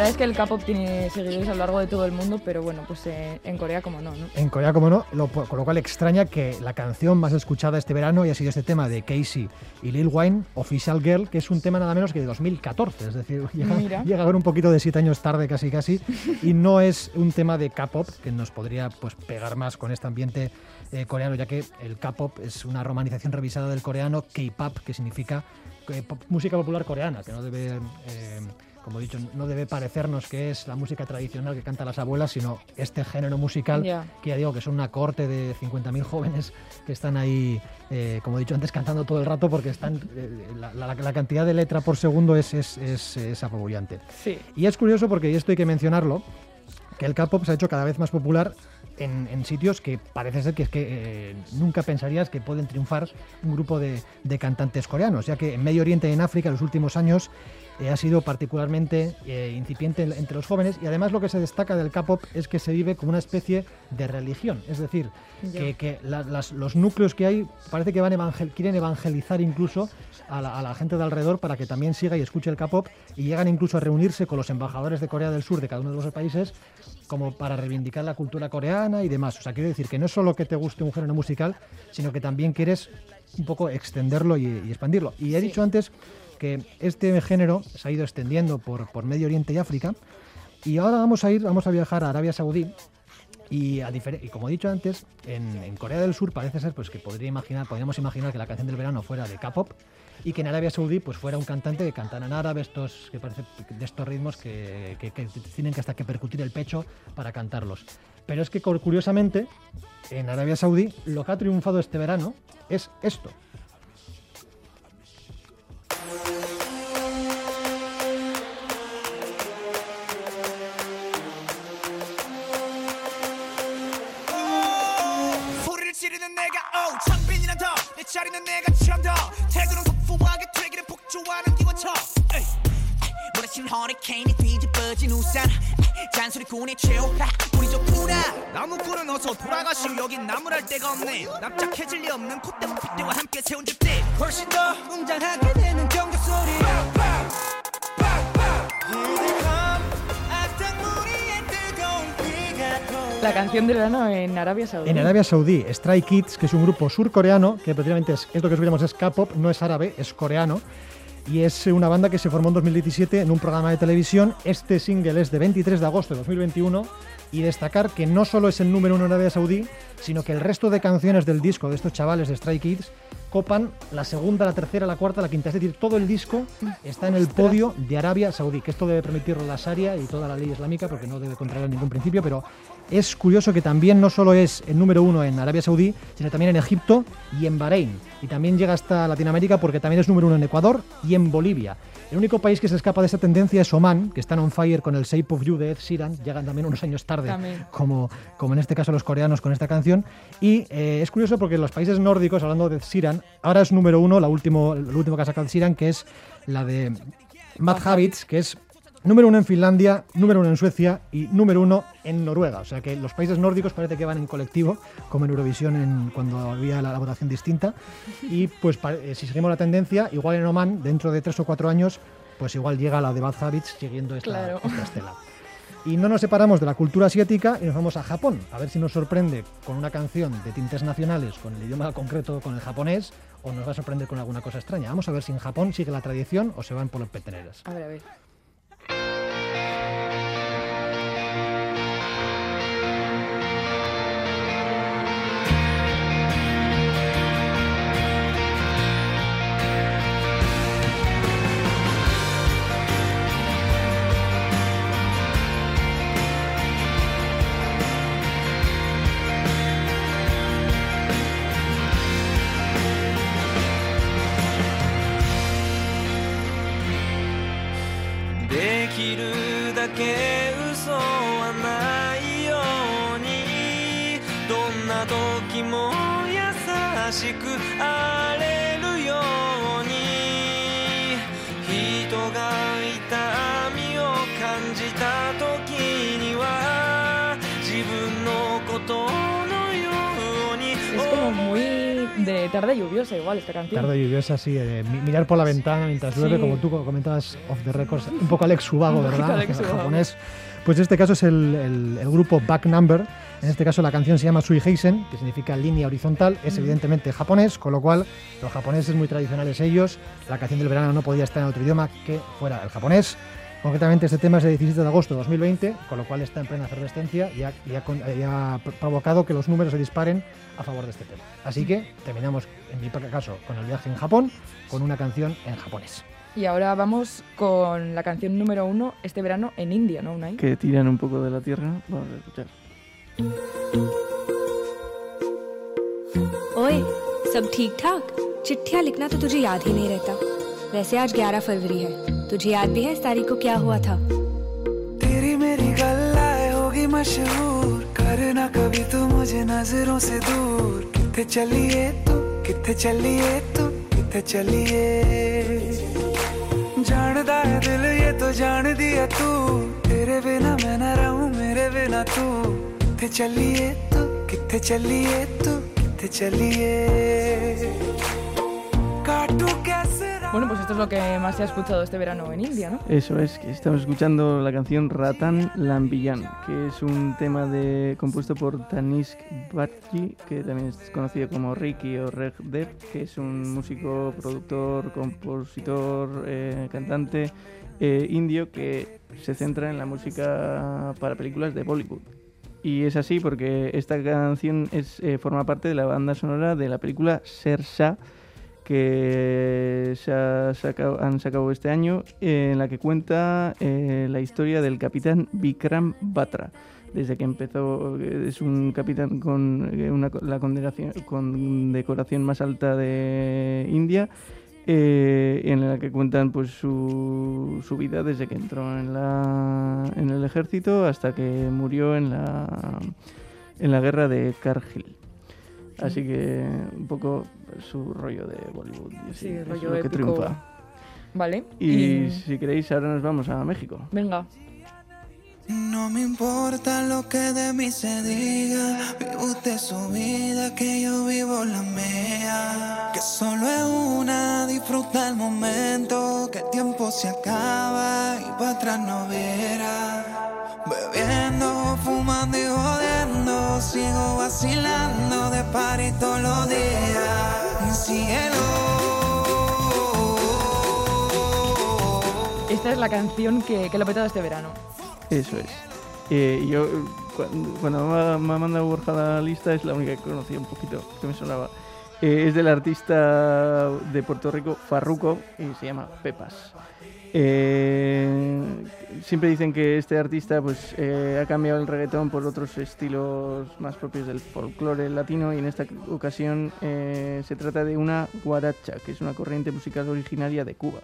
verdad es que el K-pop tiene seguidores a lo largo de todo el mundo, pero bueno, pues eh, en Corea como no, ¿no? En Corea, como no, lo- con lo cual extraña que la canción más escuchada este verano haya sido este tema de Casey y Lil Wayne, Official Girl, que es un tema nada menos que de 2014, es decir, [laughs] llega, a ver un poquito de siete años tarde casi casi, y no es un tema de K-pop que nos podría pues pegar más con este ambiente eh, coreano, ya que el K-pop es una romanización revisada del coreano K-pop, que significa eh, pop- música popular coreana, que no debe... como he dicho, no debe parecernos que es la música tradicional que cantan las abuelas, sino este género musical que ya digo que son una corte de 50.000 jóvenes que están ahí, eh, como he dicho antes, cantando todo el rato porque están eh, la, la- la cantidad de letra por segundo es, es, es, es apabullante. Sí. Y es curioso porque, y esto hay que mencionarlo, que el K-pop se ha hecho cada vez más popular en, en sitios que parece ser que es que eh, nunca pensarías que pueden triunfar un grupo de, de cantantes coreanos, ya que en Medio Oriente y en África en los últimos años eh, ha sido particularmente eh, incipiente en- entre los jóvenes y además lo que se destaca del K-pop es que se vive como una especie de religión, es decir, que, que la- las- los núcleos que hay parece que van evangel- quieren evangelizar incluso a la, a la gente de alrededor para que también siga y escuche el K-pop y llegan incluso a reunirse con los embajadores de Corea del Sur de cada uno de los países como para reivindicar la cultura coreana y demás. O sea, quiero decir que no es solo que te guste un género musical, sino que también quieres un poco extenderlo y, y expandirlo. Y he dicho antes que este género se ha ido extendiendo por, por Medio Oriente y África. Y ahora vamos a ir, vamos a viajar a Arabia Saudí. Y, a y como he dicho antes, en, Corea del Sur parece ser pues, que podría imaginar, podríamos imaginar que la canción del verano fuera de K-pop y que en Arabia Saudí pues, fuera un cantante que cantara en árabe estos, que parece, de estos ritmos que, que- tienen que hasta que percutir el pecho para cantarlos. Pero es que cur- curiosamente, en Arabia Saudí lo que ha triunfado este verano es esto. 소리를 지르는 내가 오 창빈이란 더내 자리는 내가 더 태도는 푸푸하게 되기를 폭주하는 기관총 에이, 에이, 몰아친 허리케인이 뒤집어진 우산 에이, 잔소리꾼의 최후 우리 좋구나 나무꾼은 어서 돌아가시오 여긴 나무랄 데가 없네 납작해질 리 없는 콧대와 핏대와 함께 세운 집대 훨씬 더 웅장하게 되는 경적 소리 악당무리의 뜨거운 비가 돌아 La canción del verano en Arabia Saudí. En Arabia Saudí, Stray Kids, que es un grupo surcoreano, que prácticamente es, es lo que os es K-pop, no es árabe, es coreano, y es una banda que se formó en 2017 en un programa de televisión. Este single es de 23 de agosto de 2021 y destacar que no solo es el número uno en Arabia Saudí, sino que el resto de canciones del disco de estos chavales de Stray Kids copan la segunda, la tercera, la cuarta, la quinta. Es decir, todo el disco está en el podio de Arabia Saudí, que esto debe permitirlo la Sharia y toda la ley islámica, porque no debe contraer ningún principio, pero es curioso que también no solo es el número uno en Arabia Saudí, sino también en Egipto y en Bahrein. Y también llega hasta Latinoamérica porque también es número uno en Ecuador y en Bolivia. El único país que se escapa de esta tendencia es Oman, que están on fire con el Shape of You de Ed Sheeran. Llegan también unos años tarde, También. como, como en este caso los coreanos con esta canción. Y eh, es curioso porque los países nórdicos, hablando de Ed Sheeran, ahora es número uno, la último, el último que ha sacado Ed Sheeran, que es la de Mad Habits, que es número uno en Finlandia, número uno en Suecia y número uno en Noruega. O sea que los países nórdicos parece que van en colectivo, como en Eurovisión en, cuando había la, la votación distinta. Y pues eh, si seguimos la tendencia, igual en Oman, dentro de tres o cuatro años, pues igual llega la de Bad Habits siguiendo esta, Claro. esta estela. Y no nos separamos de la cultura asiática y nos vamos a Japón, a ver si nos sorprende con una canción de tintes nacionales, con el idioma concreto, con el japonés, o nos va a sorprender con alguna cosa extraña. Vamos a ver si en Japón sigue la tradición o se van por los peteneras. A ver, a ver. しくあれるように人が痛みを感じた時には自分のことのように Es como muy de tarde lluviosa igual esta canción. Tarde lluviosa, sí, de mi- mirar por la ventana mientras llueve, Sí. como tú co- comentabas off the records, un poco Alex Subago, Un poquito ¿verdad? Alex Ubago. japonés. pues en este caso es el, el- el grupo Back Number. En este caso la canción se llama Sui Heisen, que significa línea horizontal. Es evidentemente japonés, con lo cual los japoneses muy tradicionales ellos. La canción del verano no podía estar en otro idioma que fuera el japonés. Concretamente este tema es de 17 de agosto de 2020, con lo cual está en plena efervescencia y ha, y ha con- y ha pr- provocado que los números se disparen a favor de este tema. Así que terminamos, en mi caso, con el viaje en Japón, con una canción en japonés. Y ahora vamos con la canción número uno este verano en India, ¿no, Unai? que tiran un poco de la tierra. Vamos a escuchar. ओए सब ठीक ठाक चिट्ठियाँ लिखना तो तुझे याद ही नहीं रहता वैसे आज 11 फरवरी है तुझे याद भी है इस तारीख को क्या हुआ था तेरी मेरी गल्लाए होगी मशहूर करना कभी तू मुझे नजरों से दूर किथे चलिए तू किथे चलिए तू किथे चलिए जानदा है दिल ये तो जान दिया तू तेरे बिना मैं ना रहूँ मेरे बिना तू कि चलिए तू किथे चलिए तू कि चलिए Bueno, pues esto es lo que más se ha escuchado este verano en India, ¿no? Eso es, que estamos escuchando la canción Ratan Lambillan, que es un tema de, compuesto por Tanishq Bhattacharya, que también es conocido como Ricky o Reg Dev, que es un músico, productor, compositor, eh, cantante eh, indio que se centra en la música para películas de Bollywood. Y es así porque esta canción es, eh, forma parte de la banda sonora de la película Sersa, que se han sacado este año, en la que cuenta eh, la historia del capitán Vikram Batra. Desde que empezó, eh, es un capitán con eh, la condecoración, condecoración más alta de India, eh, en la que cuentan pues su, vida desde que entró en, la, el ejército hasta que murió en la, en la guerra de Kargil. Así que un poco su rollo de Bollywood. y así, Sí, es rollo lo que triunfa. Vale. Y, si queréis, ahora nos vamos a México. Venga. No me importa lo que de mí se diga, vive usted su vida, que yo vivo la mía. Que solo es una, disfruta el momento, que el tiempo se acaba y para atrás no verá. Bebiendo, fumando y jodiendo, sigo vacilando de party todos los días. Cielo. esta es la canción que, que lo ha petado este verano. Eso es. Eh, yo, cuando, me ha- mandado Borja la lista, es la única que conocía un poquito, que me sonaba. Eh, es del artista de Puerto Rico, Farruko, y se llama Pepas. Eh, siempre dicen que este artista pues, eh, ha cambiado el reggaetón por otros estilos más propios del folclore latino y en esta ocasión eh, se trata de una guaracha, que es una corriente musical originaria de Cuba.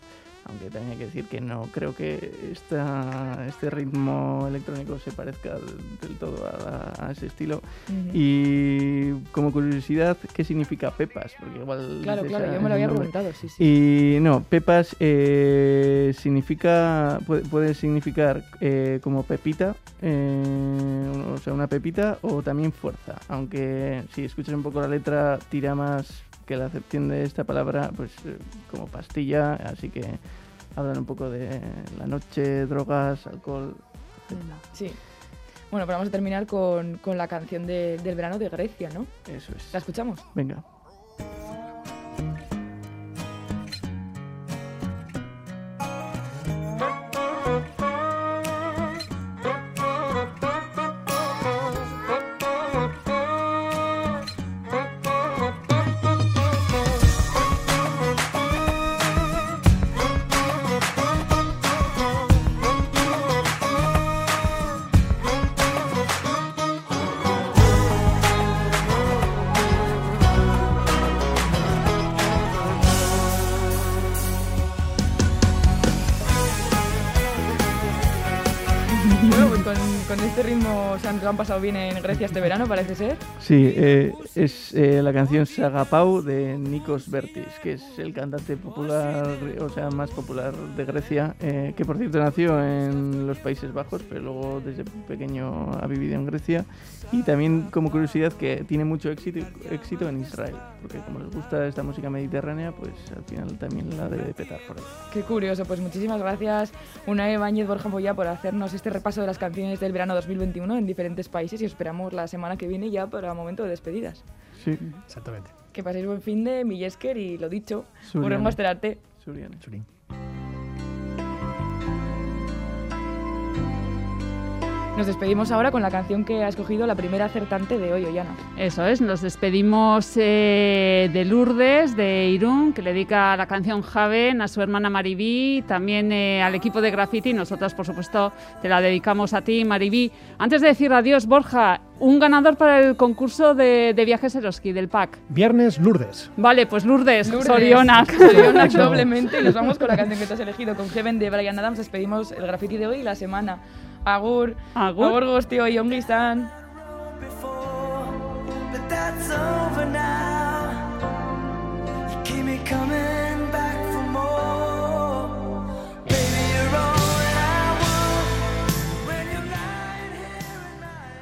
Aunque también hay que decir que no creo que esta, este ritmo electrónico se parezca del todo a, a ese estilo. Ujú. Y como curiosidad, ¿qué significa Pepas? Porque igual Claro, claro, ah, yo me lo había nombre. preguntado, sí, sí. Y no, Pepas eh, significa, puede, puede significar eh, como pepita, eh, o sea, una pepita, o también fuerza. Aunque si escuchas un poco la letra, tira más que la acepción de esta palabra, pues eh, como pastilla, así que hablan un poco de la noche, drogas, alcohol. Sí. Bueno, pero vamos a terminar con, con la canción de- del verano de Grecia, ¿no? Eso es. ¿La escuchamos? Venga. Pasado bien en Grecia este verano, parece ser. Sí, eh, es eh, la canción Sagapau de Nikos Bertis, que es el cantante popular, o sea, más popular de Grecia, eh, que por cierto nació en los Países Bajos, pero luego desde pequeño ha vivido en Grecia. Y también como curiosidad que tiene mucho éxito, éxito en Israel, porque como les gusta esta música mediterránea, pues al final también la debe de petar por ahí. Qué curioso, pues muchísimas gracias Unai Báñez Borja Moya por hacernos este repaso de las canciones del verano 2021 en diferentes países y os esperamos la semana que viene ya para momento de despedidas. Sí. Exactamente. Que paséis buen fin de Millesker y lo dicho, Suriane. volvemos a esperarte. Suriane. Nos despedimos ahora con la canción que ha escogido la primera acertante de hoy, Ollana. Eso es, nos despedimos eh, de Lourdes, de Irún, que le dedica la canción Javen a su hermana Maribí, también eh, al equipo de Graffiti. Nosotras, por supuesto, te la dedicamos a ti, Maribí. Antes de decir adiós, Borja, un ganador para el concurso de, de viajes Eroski del PAC. Viernes Lourdes. Vale, pues Lourdes, Lourdes, Sorionak. [laughs] Sorionak [laughs] doblemente y nos vamos con la canción que te has elegido. Con Heaven de Brian Adams despedimos el graffiti de hoy y la semana. Agur. Agur. Agur guztioi ongi izan. That's over now. You keep me coming.